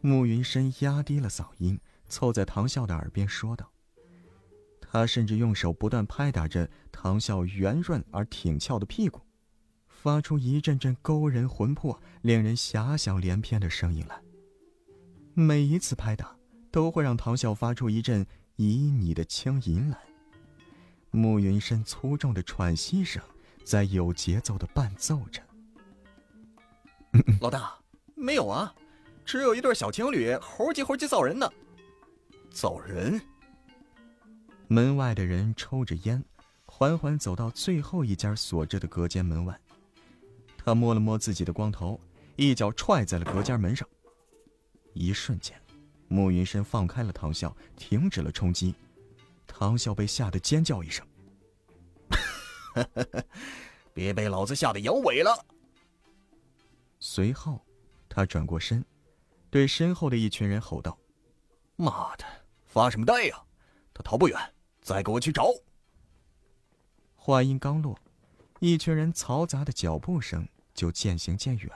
慕云深压低了嗓音，凑在唐笑的耳边说道：“他甚至用手不断拍打着唐笑圆润而挺翘的屁股。”发出一阵阵勾人魂魄、令人遐想连篇的声音来。每一次拍打，都会让唐笑发出一阵旖旎的轻吟来。慕云深粗重的喘息声，在有节奏的伴奏着。老大，没有啊，只有一对小情侣猴急猴急造人呢。造人？门外的人抽着烟，缓缓走到最后一家锁着的隔间门外。他摸了摸自己的光头，一脚踹在了隔间门上。一瞬间，慕云深放开了唐笑，停止了冲击。唐笑被吓得尖叫一声：“ 别被老子吓得摇尾了！”随后，他转过身，对身后的一群人吼道：“妈的，发什么呆呀？他逃不远，再给我去找！”话音刚落。一群人嘈杂的脚步声就渐行渐远，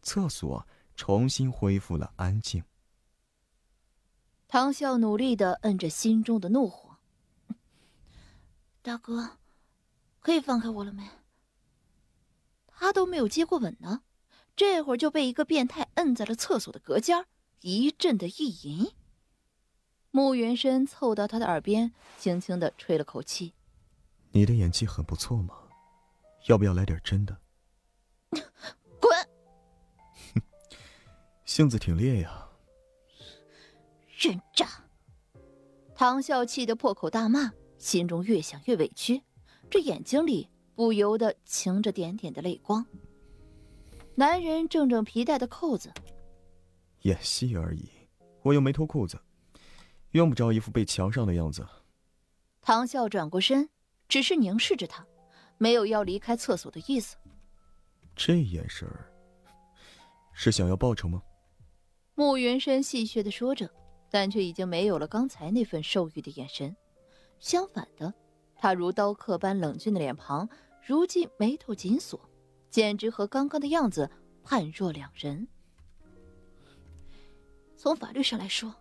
厕所重新恢复了安静。唐笑努力的摁着心中的怒火：“大哥，可以放开我了没？”他都没有接过吻呢，这会儿就被一个变态摁在了厕所的隔间，一阵的意淫。穆云深凑到他的耳边，轻轻的吹了口气：“你的演技很不错嘛。”要不要来点真的？滚！性子挺烈呀。人渣！唐笑气得破口大骂，心中越想越委屈，这眼睛里不由得噙着点点的泪光。男人正正皮带的扣子，演戏而已，我又没脱裤子，用不着一副被强上的样子。唐笑转过身，只是凝视着他，没有要离开厕所的意思。这眼神儿，是想要报仇吗？慕云深戏谑的说着。但却已经没有了刚才那份兽欲的眼神，相反的，他如刀刻般冷峻的脸庞，如今眉头紧锁，简直和刚刚的样子判若两人。从法律上来说，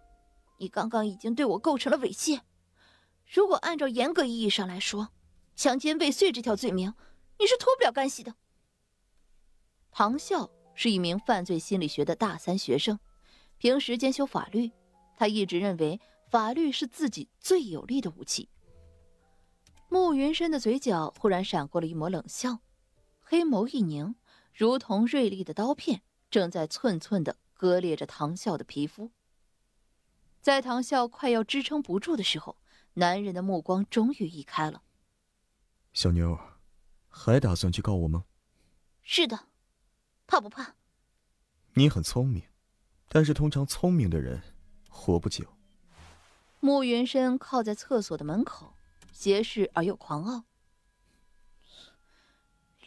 你刚刚已经对我构成了猥亵；如果按照严格意义上来说，强奸未遂这条罪名，你是脱不了干系的。唐笑是一名犯罪心理学的大三学生，平时兼修法律。他一直认为法律是自己最有力的武器。慕云深的嘴角忽然闪过了一抹冷笑，黑眸一凝，如同锐利的刀片，正在寸寸的割裂着唐笑的皮肤。在唐笑快要支撑不住的时候，男人的目光终于移开了。小妞，还打算去告我吗？是的，怕不怕？你很聪明，但是通常聪明的人。活不久。慕云深靠在厕所的门口，斜视而又狂傲。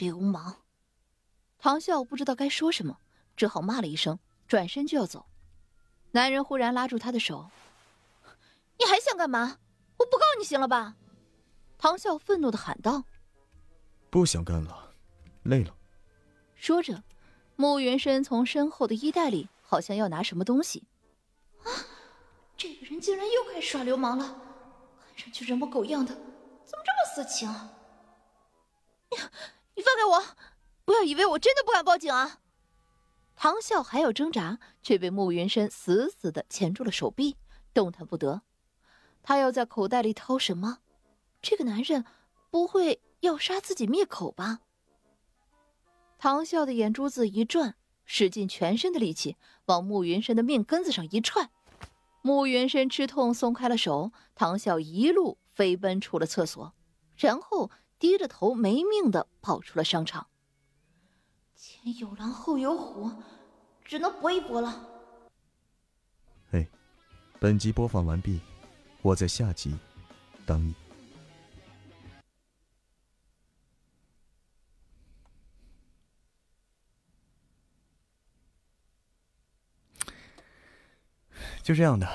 流氓！唐笑不知道该说什么，只好骂了一声，转身就要走。男人忽然拉住他的手：“你还想干嘛？我不告你行了吧？”唐笑愤怒的喊道：“不想干了，累了。”说着，慕云深从身后的衣袋里好像要拿什么东西。啊这个人竟然又开始耍流氓了，看上去人模狗样的，怎么这么色情？你你放开我！不要以为我真的不敢报警啊！唐笑还要挣扎，却被慕云深死死的钳住了手臂，动弹不得。他要在口袋里掏什么？这个男人不会要杀自己灭口吧？唐笑的眼珠子一转，使尽全身的力气往慕云深的命根子上一踹。慕云深吃痛，松开了手。唐笑一路飞奔出了厕所，然后低着头没命的跑出了商场。前有狼，后有虎，只能搏一搏了。哎，本集播放完毕，我在下集等你。就这样的。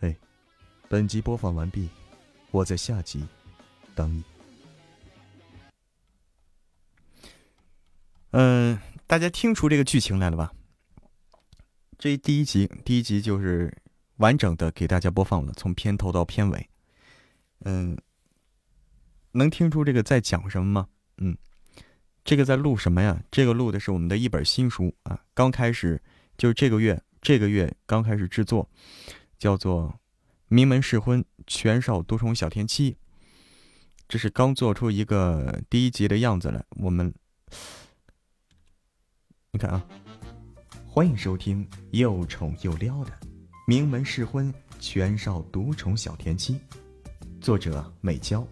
哎，本集播放完毕，我在下集等你。嗯，大家听出这个剧情来了吧？这第一集，第一集就是完整的给大家播放了，从片头到片尾。嗯，能听出这个在讲什么吗？嗯。这个在录什么呀？这个录的是我们的一本新书啊，刚开始就是这个月，这个月刚开始制作，叫做《名门试婚，全少独宠小天妻》。这是刚做出一个第一集的样子来。我们，你看啊，欢迎收听又宠又撩的《名门试婚，全少独宠小天妻》，作者美娇，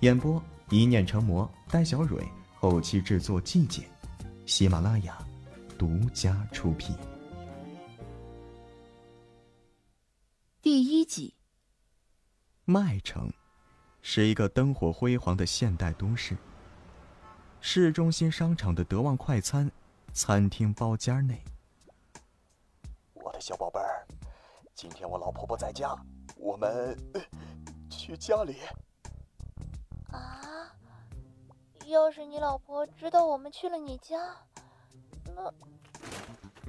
演播一念成魔，戴小蕊。后期制作季姐，喜马拉雅独家出品。第一集。麦城是一个灯火辉煌的现代都市。市中心商场的德旺快餐餐厅包间内，我的小宝贝儿，今天我老婆婆在家，我们去家里。啊。要是你老婆知道我们去了你家，那……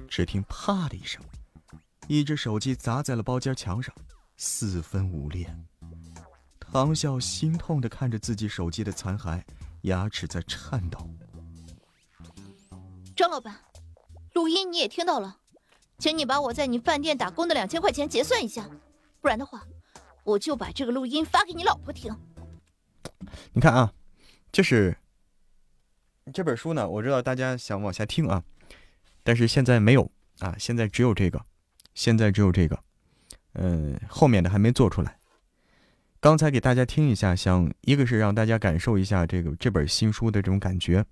只听“啪”的一声，一只手机砸在了包间墙上，四分五裂。唐笑心痛的看着自己手机的残骸，牙齿在颤抖。张老板，录音你也听到了，请你把我在你饭店打工的两千块钱结算一下，不然的话，我就把这个录音发给你老婆听。你看啊，就是这本书呢，我知道大家想往下听啊，但是现在没有啊，现在只有这个，现在只有这个，嗯，后面的还没做出来。刚才给大家听一下，想一个是让大家感受一下这个这本新书的这种感觉，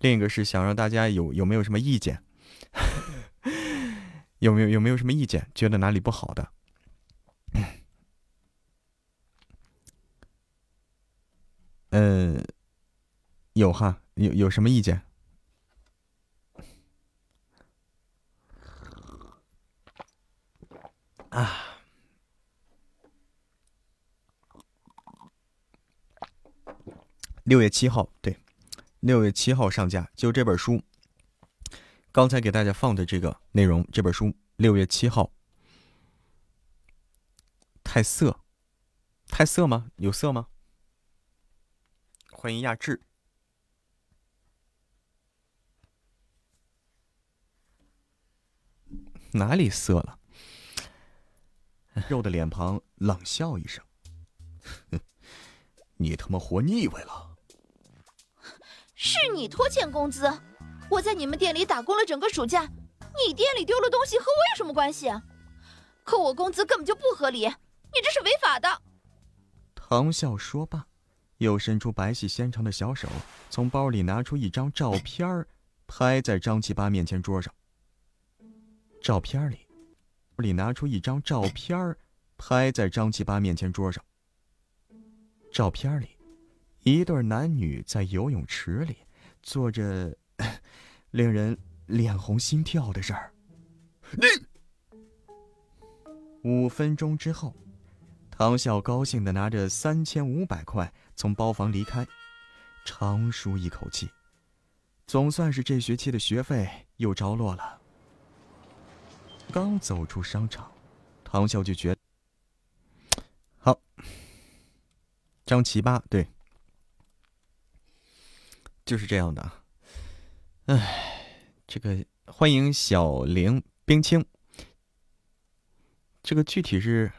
另一个是想让大家有有没有什么意见，有没有有没有什么意见，觉得哪里不好的？呃，有哈，有有什么意见？啊。六月七号，对，六月七号上架。就这本书，刚才给大家放的这个内容，这本书六月七号。太色，太色吗？有色吗？欢迎亚志。哪里色了？肉的脸庞冷笑一声：“ 你他妈活腻歪了。”是你拖欠工资，我在你们店里打工了整个暑假，你店里丢了东西和我有什么关系？扣我工资根本就不合理，你这是违法的。唐笑说罢，又伸出白皙纤长的小手，从包里拿出一张照片拍在张七八面前桌上。照片里，里拿出一张照片拍在张七八面前桌上。照片里。一对男女在游泳池里做着 令人脸红心跳的事儿。五分钟之后，唐笑高兴的拿着三千五百块从包房离开，长舒一口气，总算是这学期的学费又着落了。刚走出商场，唐笑就觉好。张奇八对。就是这样的，哎，这个欢迎小玲冰清，这个具体是。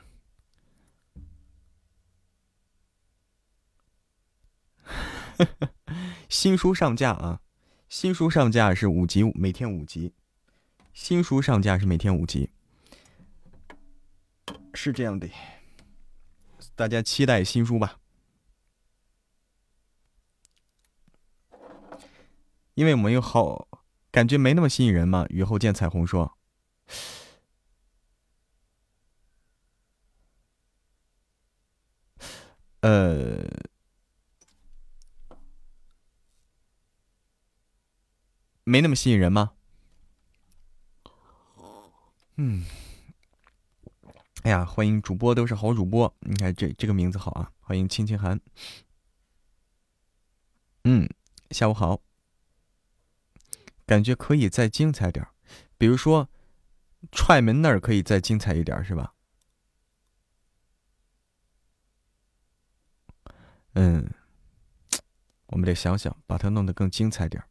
新书上架啊，新书上架是五集，每天五集，新书上架是每天五集，是这样的，大家期待新书吧。因为我们有好感觉没那么吸引人嘛。雨后见彩虹说：“呃，没那么吸引人吗？”嗯，哎呀，欢迎主播都是好主播，你看这这个名字好啊！欢迎青青寒。嗯，下午好。感觉可以再精彩点比如说，踹门那儿可以再精彩一点，是吧？嗯，我们得想想，把它弄得更精彩点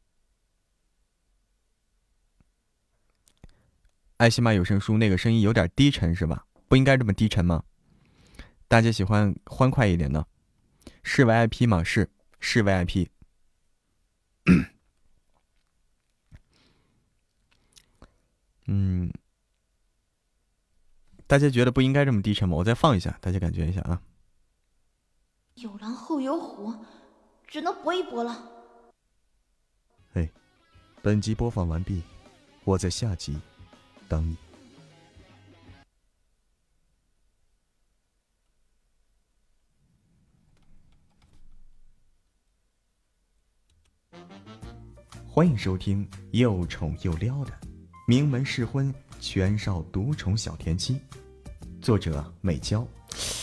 爱喜马有声书那个声音有点低沉，是吧？不应该这么低沉吗？大家喜欢欢快一点的，是 VIP 吗？是，是 VIP。嗯，大家觉得不应该这么低沉吗？我再放一下，大家感觉一下啊。有狼后有虎，只能搏一搏了。哎，本集播放完毕，我在下集等你。欢迎收听又宠又撩的。名门试婚，全少独宠小甜妻，作者美娇，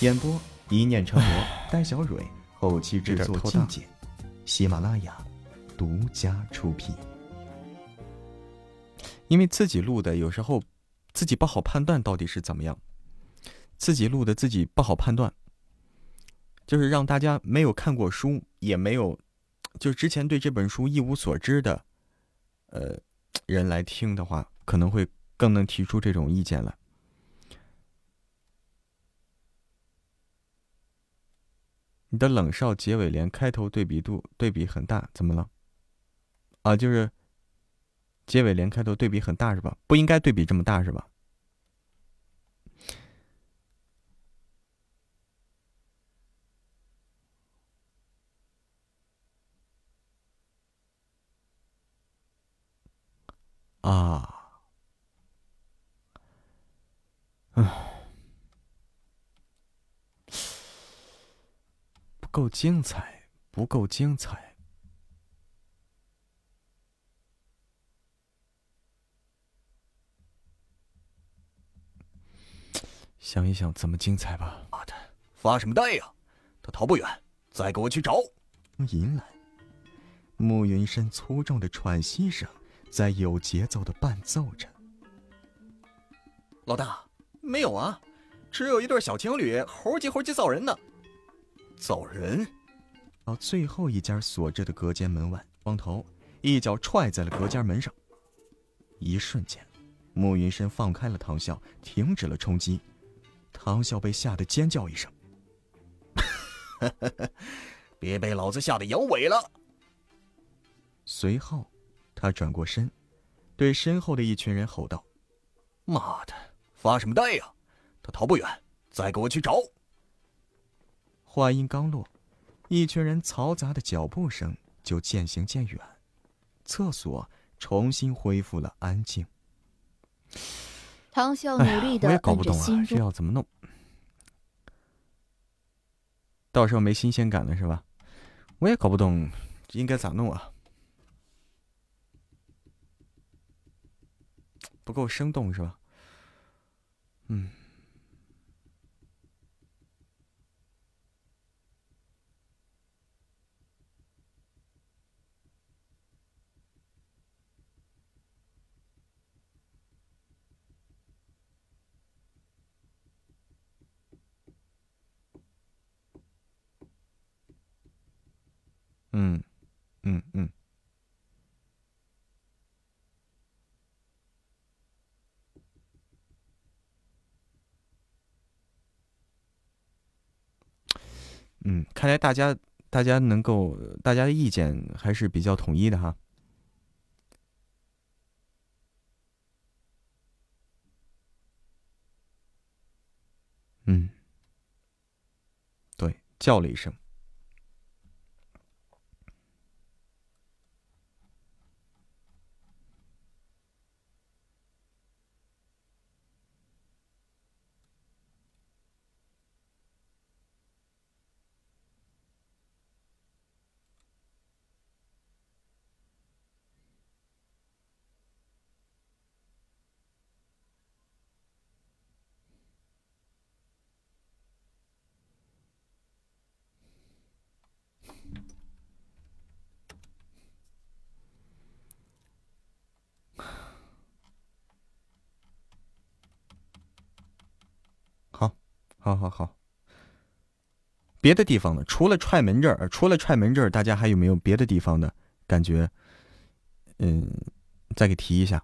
演播一念成魔，戴小蕊，后期制作精简，喜马拉雅独家出品。因为自己录的，有时候自己不好判断到底是怎么样，自己录的自己不好判断，就是让大家没有看过书，也没有，就之前对这本书一无所知的，呃。人来听的话，可能会更能提出这种意见来。你的冷少结尾连开头对比度对比很大，怎么了？啊，就是结尾连开头对比很大是吧？不应该对比这么大是吧？啊，唉，不够精彩，不够精彩。想一想怎么精彩吧。妈的，发什么呆呀？他逃不远，再给我去找。迎来，慕云深粗重的喘息声。在有节奏的伴奏着。老大，没有啊，只有一对小情侣猴急猴急造人呢。造人？到最后一家锁着的隔间门外，光头一脚踹在了隔间门上。一瞬间，慕云深放开了唐啸，停止了冲击。唐啸被吓得尖叫一声：“ 别被老子吓得摇尾了！”随后。他转过身，对身后的一群人吼道：“妈的，发什么呆呀？他逃不远，再给我去找。”话音刚落，一群人嘈杂的脚步声就渐行渐远，厕所重新恢复了安静。唐笑努力的我也搞不懂啊，这要怎么弄？到时候没新鲜感了是吧？我也搞不懂应该咋弄啊。不够生动是吧？嗯。嗯，嗯嗯。嗯，看来大家大家能够，大家的意见还是比较统一的哈。嗯，对，叫了一声。好好好，别的地方呢？除了踹门这儿，除了踹门这儿，大家还有没有别的地方的感觉？嗯，再给提一下，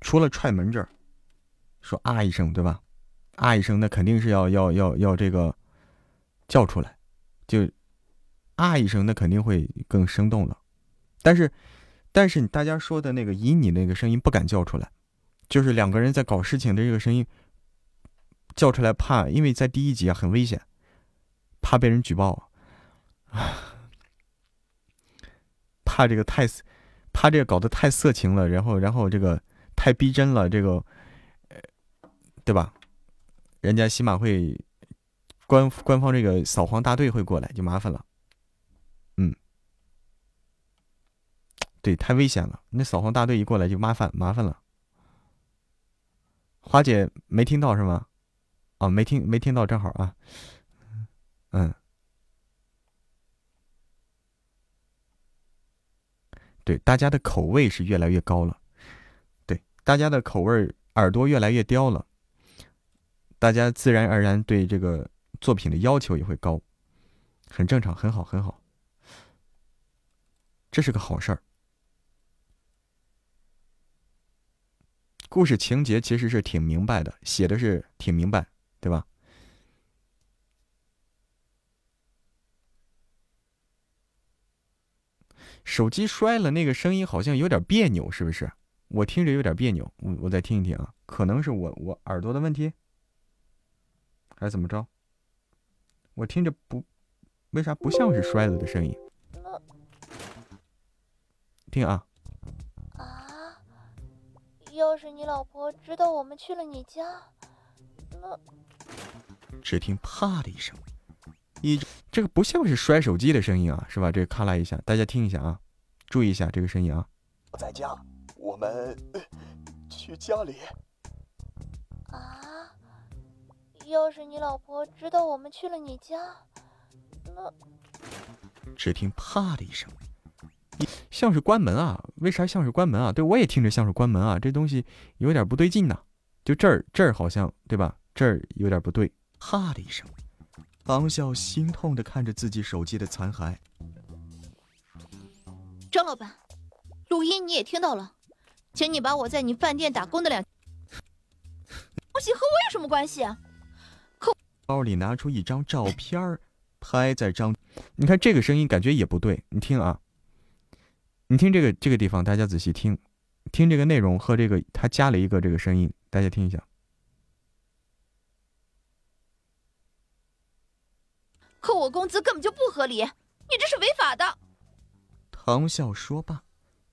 除了踹门这儿，说啊一声，对吧？啊一声，那肯定是要要要要这个叫出来，就啊一声，那肯定会更生动了。但是，但是大家说的那个以你那个声音不敢叫出来，就是两个人在搞事情的这个声音。叫出来怕，因为在第一集啊很危险，怕被人举报，啊怕这个太，怕这个搞得太色情了，然后然后这个太逼真了，这个，对吧？人家起码会官官方这个扫黄大队会过来，就麻烦了。嗯，对，太危险了，那扫黄大队一过来就麻烦麻烦了。华姐没听到是吗？哦，没听没听到，正好啊，嗯，对，大家的口味是越来越高了，对，大家的口味耳朵越来越刁了，大家自然而然对这个作品的要求也会高，很正常，很好，很好，这是个好事儿。故事情节其实是挺明白的，写的是挺明白。对吧？手机摔了，那个声音好像有点别扭，是不是？我听着有点别扭，我我再听一听啊，可能是我我耳朵的问题，还是怎么着？我听着不，为啥不像是摔了的声音？听啊！啊！要是你老婆知道我们去了你家，那……只听啪的一声，一这个不像是摔手机的声音啊，是吧？这咔啦一下，大家听一下啊，注意一下这个声音啊。我在家，我们去家里。啊！要是你老婆知道我们去了你家，那……只听啪的一声。像是关门啊？为啥像是关门啊？对我也听着像是关门啊，这东西有点不对劲呐。就这儿，这儿好像对吧？这儿有点不对。啪的一声，王笑心痛的看着自己手机的残骸。张老板，录音你也听到了，请你把我在你饭店打工的两东西和我有什么关系啊？可包里拿出一张照片拍在张，你看这个声音感觉也不对，你听啊。你听这个这个地方，大家仔细听，听这个内容和这个他加了一个这个声音，大家听一下。扣我工资根本就不合理，你这是违法的。唐笑说罢，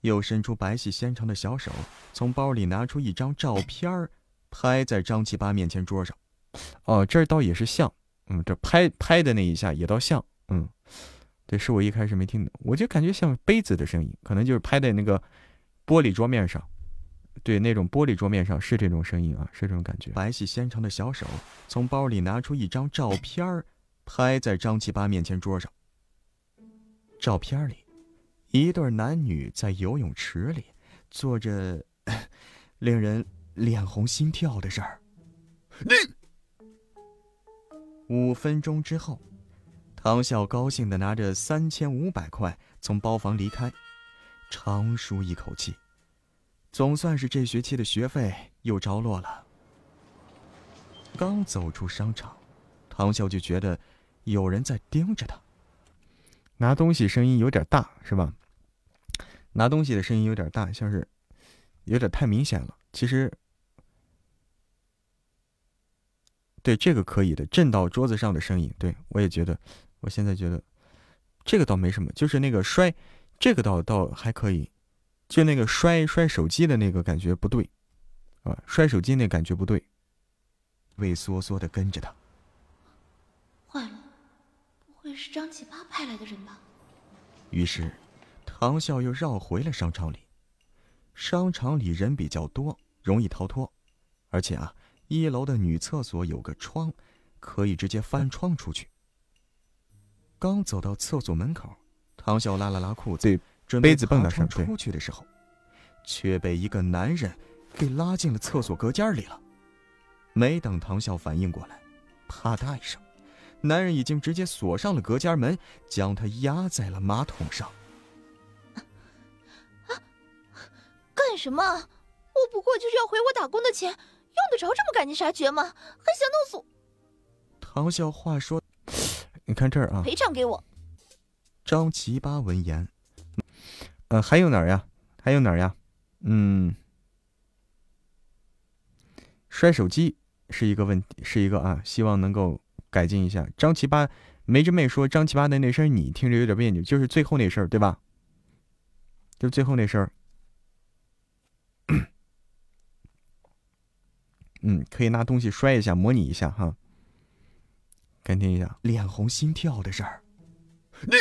又伸出白皙纤长的小手，从包里拿出一张照片儿拍在张七八面前桌上。哦，这倒也是像，嗯，这拍拍的那一下也倒像，嗯。对，是我一开始没听懂，我就感觉像杯子的声音，可能就是拍在那个玻璃桌面上。对，那种玻璃桌面上是这种声音啊，是这种感觉。白皙纤长的小手从包里拿出一张照片儿拍在张七八面前桌上。照片里，一对男女在游泳池里做着 令人脸红心跳的事儿。五分钟之后。唐笑高兴的拿着三千五百块从包房离开，长舒一口气，总算是这学期的学费又着落了。刚走出商场，唐笑就觉得有人在盯着他。拿东西声音有点大，是吧？拿东西的声音有点大，像是有点太明显了。其实，对这个可以的，震到桌子上的声音，对我也觉得。我现在觉得，这个倒没什么，就是那个摔，这个倒倒还可以，就那个摔摔手机的那个感觉不对，啊，摔手机那感觉不对，畏缩缩的跟着他。坏了，是张启八派来的人吧？于是，唐笑又绕回了商场里。商场里人比较多，容易逃脱，而且啊，一楼的女厕所有个窗，可以直接翻窗出去。刚走到厕所门口，唐笑拉了拉裤子，准备爬窗出去的时候，却被一个男人给拉进了厕所隔间里了。没等唐笑反应过来，啪嗒一声，男人已经直接锁上了隔间门，将他压在了马桶上。啊！干什么？我不过就是要回我打工的钱，用得着这么赶尽杀绝吗？还想弄死我？唐笑话说。你看这儿啊，赔偿给我。张奇八闻言，呃，还有哪儿呀？还有哪儿呀？嗯，摔手机是一个问题，是一个啊，希望能够改进一下。张奇八，梅之妹说张奇八的那声你听着有点别扭，就是最后那事儿对吧？就最后那事儿。嗯，可以拿东西摔一下，模拟一下哈。感听一下，脸红心跳的事儿。你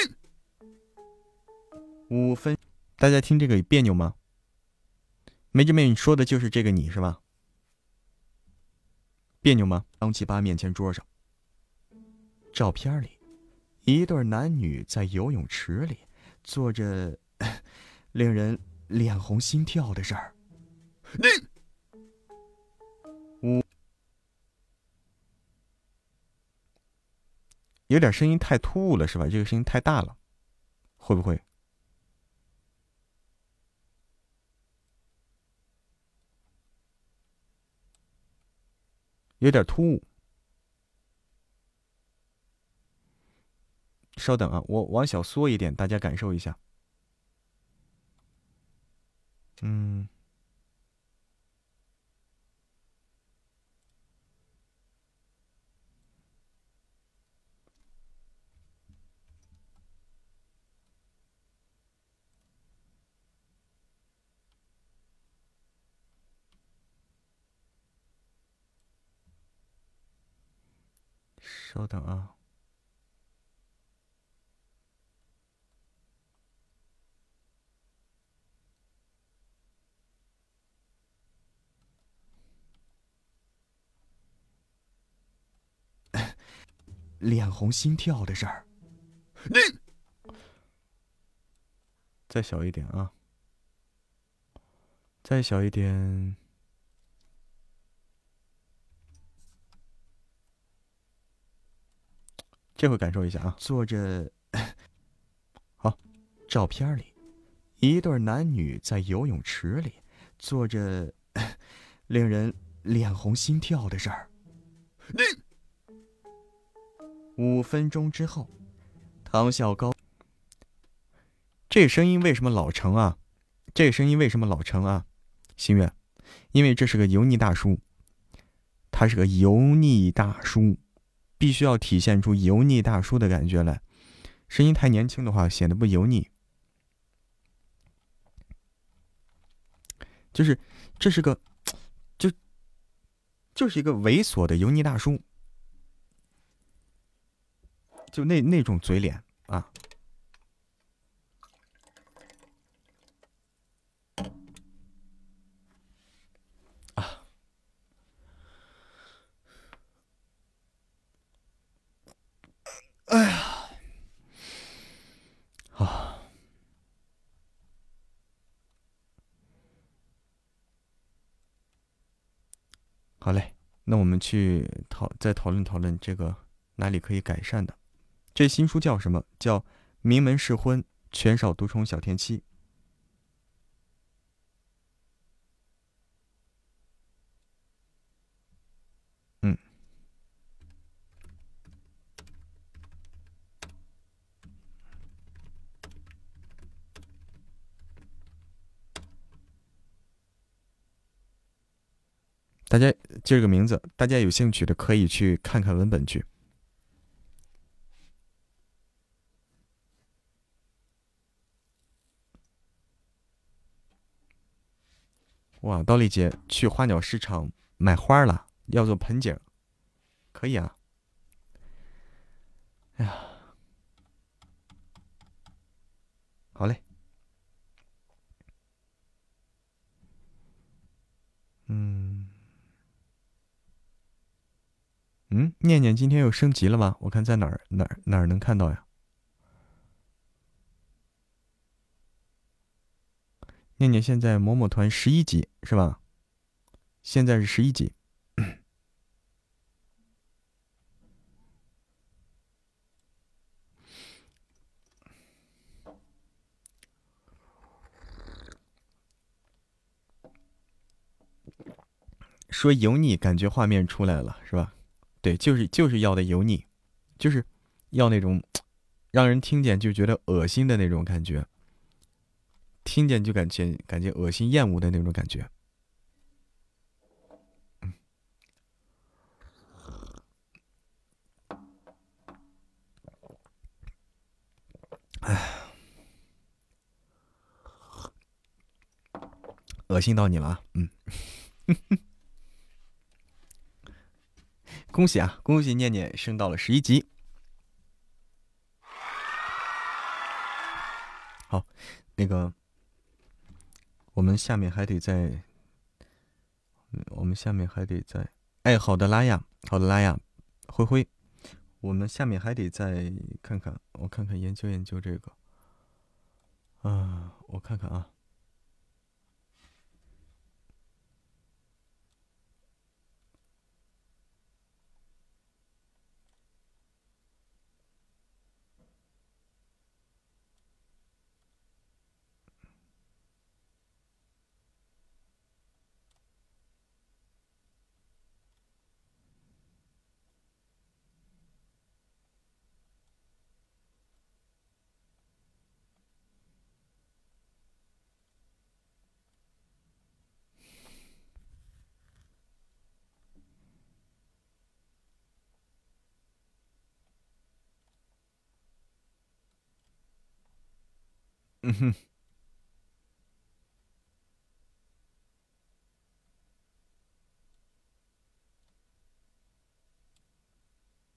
五分，大家听这个别扭吗？梅姐妹，你说的就是这个你是吧？别扭吗？张奇八面前桌上，照片里，一对男女在游泳池里做着 令人脸红心跳的事儿。你五。有点声音太突兀了，是吧？这个声音太大了，会不会有点突兀？稍等啊，我往小缩一点，大家感受一下。嗯。稍等啊。脸红心跳的事儿，你再小一点啊，再小一点，这回感受一下啊。坐着，好，照片里，一对男女在游泳池里做着 令人脸红心跳的事儿。你。五分钟之后，唐小高，这声音为什么老成啊？这声音为什么老成啊？心愿，因为这是个油腻大叔，他是个油腻大叔，必须要体现出油腻大叔的感觉来。声音太年轻的话，显得不油腻。就是这是个，就就是一个猥琐的油腻大叔。就那那种嘴脸啊，啊，哎呀，啊，好嘞，那我们去讨再讨论讨论这个哪里可以改善的。这新书叫什么？叫《名门试婚，全少独宠小天妻》。嗯，大家这个名字，大家有兴趣的可以去看看文本去。哇，刀丽姐去花鸟市场买花了，要做盆景，可以啊。哎呀，好嘞。嗯，嗯，念念今天又升级了吗？我看在哪儿哪儿哪儿能看到呀？念念现在某某团十一级是吧？现在是十一级。说油腻，感觉画面出来了是吧？对，就是就是要的油腻，就是要那种让人听见就觉得恶心的那种感觉。听见就感觉感觉恶心厌恶的那种感觉，哎，恶心到你了，嗯，恭喜啊，恭喜念念升到了十一级，好，那个。我们下面还得再，我们下面还得再，哎，好的，拉雅，好的，拉雅，灰灰，我们下面还得再看看，我看看研究研究这个，啊，我看看啊。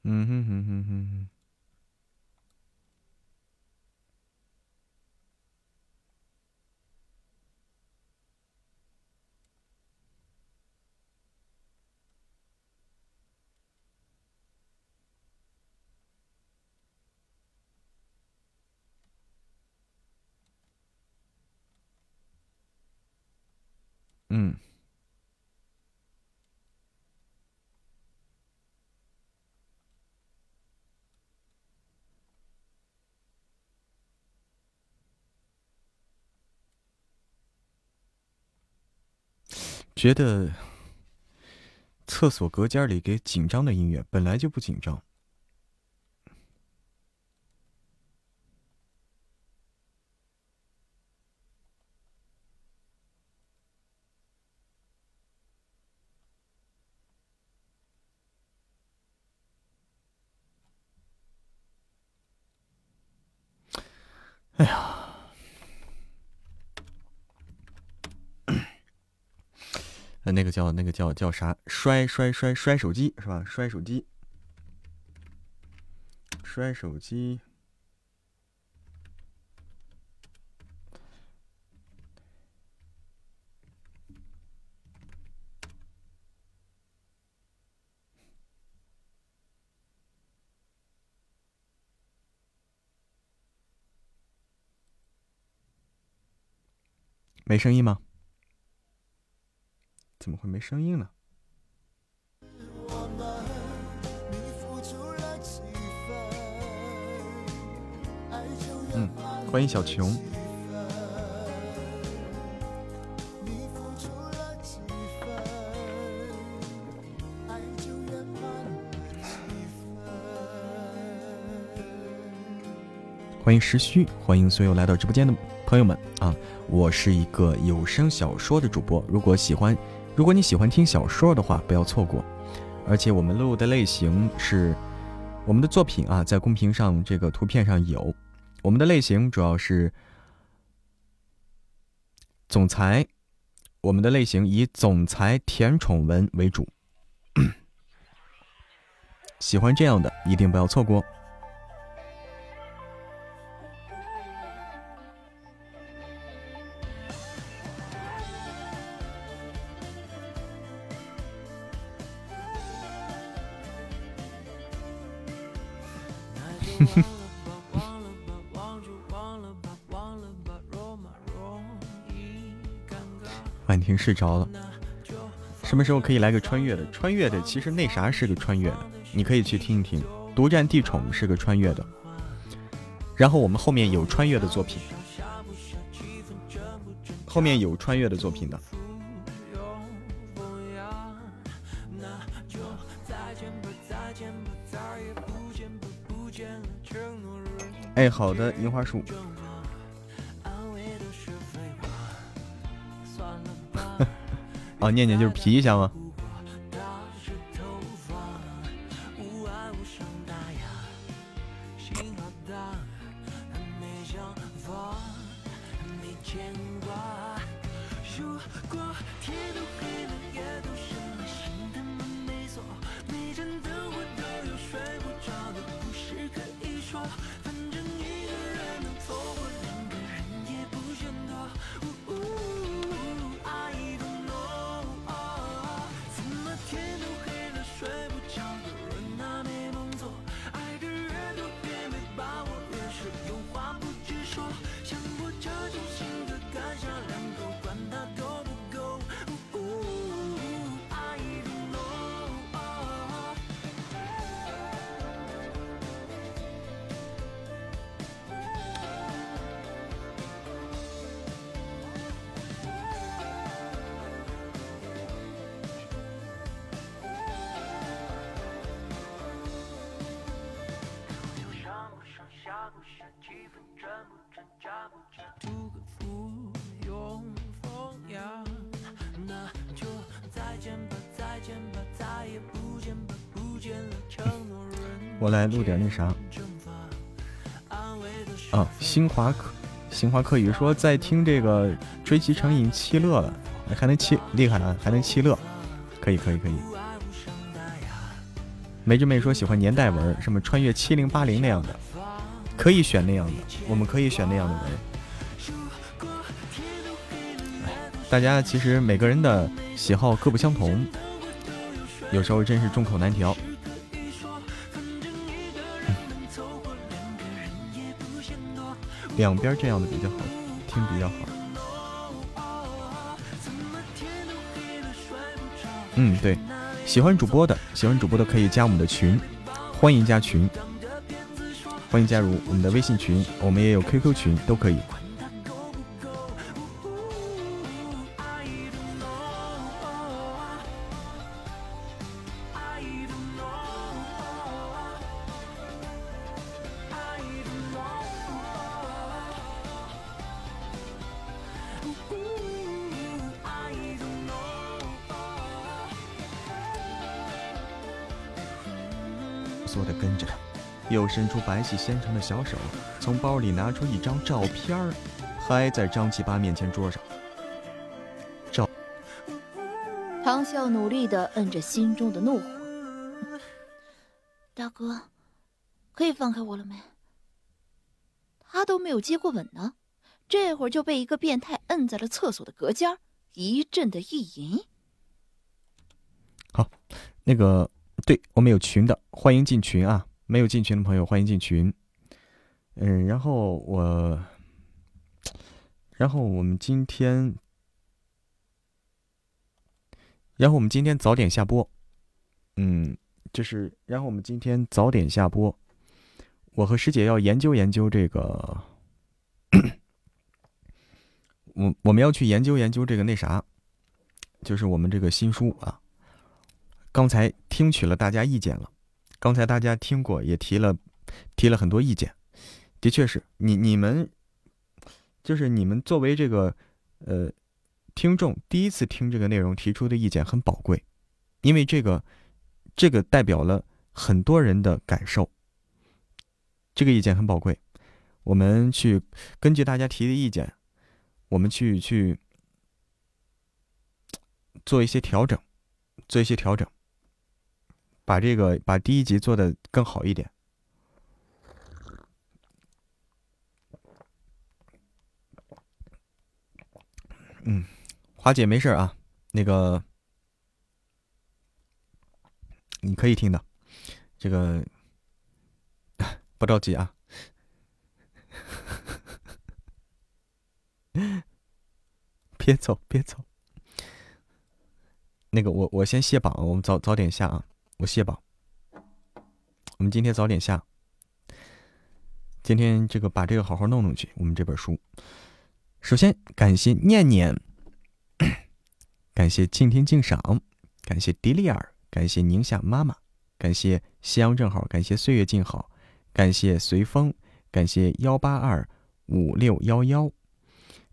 嗯哼。嗯。觉得厕所隔间里给紧张的音乐本来就不紧张。那个叫那个叫叫啥？摔摔摔摔手机是吧？摔手机，摔手机。没声音吗？怎么会没声音呢？嗯，欢迎小琼。欢迎时虚，欢迎所有来到直播间的朋友们啊！我是一个有声小说的主播，如果喜欢，如果你喜欢听小说的话，不要错过。而且我们录的类型是我们的作品啊，在公屏上这个图片上有。我们的类型主要是总裁，我们的类型以总裁甜宠文为主。喜欢这样的，一定不要错过。睡着了，什么时候可以来个穿越的？穿越的其实那啥是个穿越的，你可以去听一听。独占地宠是个穿越的，然后我们后面有穿越的作品，后面有穿越的作品的。哎，好的，樱花树。哦，念念就是皮一下吗？华可星华客语说在听这个追妻成瘾七乐了，还能七厉害啊，还能七乐，可以可以可以。梅之妹说喜欢年代文，什么穿越七零八零那样的，可以选那样的，我们可以选那样的文。大家其实每个人的喜好各不相同，有时候真是众口难调。两边这样的比较好听，比较好。嗯，对，喜欢主播的，喜欢主播的可以加我们的群，欢迎加群，欢迎加入我们的微信群，我们也有 QQ 群，都可以。伸出白皙纤长的小手，从包里拿出一张照片儿，拍在张七八面前桌上。照。唐笑努力地摁着心中的怒火。大哥，可以放开我了没？他都没有接过吻呢，这会儿就被一个变态摁在了厕所的隔间一阵的意淫。好，那个，对我们有群的，欢迎进群啊。没有进群的朋友，欢迎进群。嗯，然后我，然后我们今天，然后我们今天早点下播。嗯，就是，然后我们今天早点下播。我和师姐要研究研究这个，我我们要去研究研究这个那啥，就是我们这个新书啊。刚才听取了大家意见了。刚才大家听过，也提了，提了很多意见。的确是你你们，就是你们作为这个呃听众，第一次听这个内容提出的意见很宝贵，因为这个这个代表了很多人的感受。这个意见很宝贵，我们去根据大家提的意见，我们去去做一些调整，做一些调整。把这个把第一集做的更好一点。嗯，华姐没事啊，那个你可以听的，这个不着急啊，别走别走，那个我我先卸榜，我们早早点下啊。我谢宝。我们今天早点下。今天这个把这个好好弄弄去。我们这本书，首先感谢念念，感谢静听静赏，感谢迪丽尔，感谢宁夏妈妈，感谢夕阳正好，感谢岁月静好，感谢随风，感谢幺八二五六幺幺，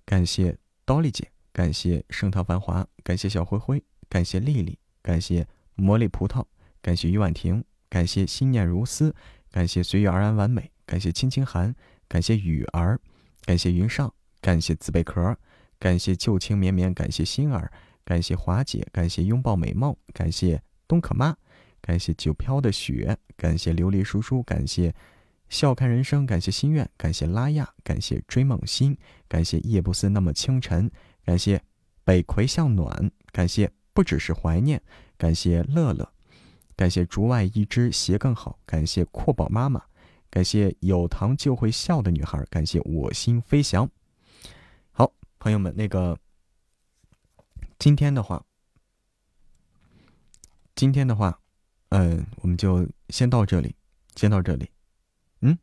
感谢刀丽姐，感谢盛唐繁华，感谢小灰灰，感谢丽丽，感谢魔力葡萄。感谢于婉婷，感谢心念如丝，感谢随遇而安完美，感谢青青寒，感谢雨儿，感谢云上，感谢紫贝壳，感谢旧情绵绵，感谢心儿，感谢华姐，感谢拥抱美貌，感谢东可妈，感谢九飘的雪，感谢琉璃叔叔，感谢笑看人生，感谢心愿，感谢拉亚，感谢追梦心，感谢夜不思那么清晨，感谢北葵向暖，感谢不只是怀念，感谢乐乐。感谢竹外一只鞋更好，感谢阔宝妈妈，感谢有糖就会笑的女孩，感谢我心飞翔。好，朋友们，那个今天的话，今天的话，嗯，我们就先到这里，先到这里。嗯，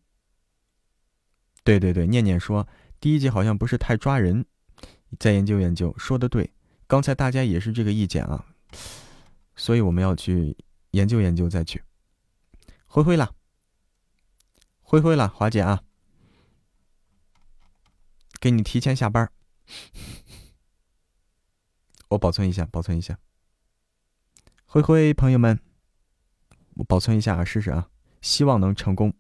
对对对，念念说第一集好像不是太抓人，再研究研究，说的对，刚才大家也是这个意见啊，所以我们要去。研究研究再去，灰灰啦，灰灰啦，华姐啊，给你提前下班，我保存一下，保存一下，灰灰朋友们，我保存一下啊，试试啊，希望能成功。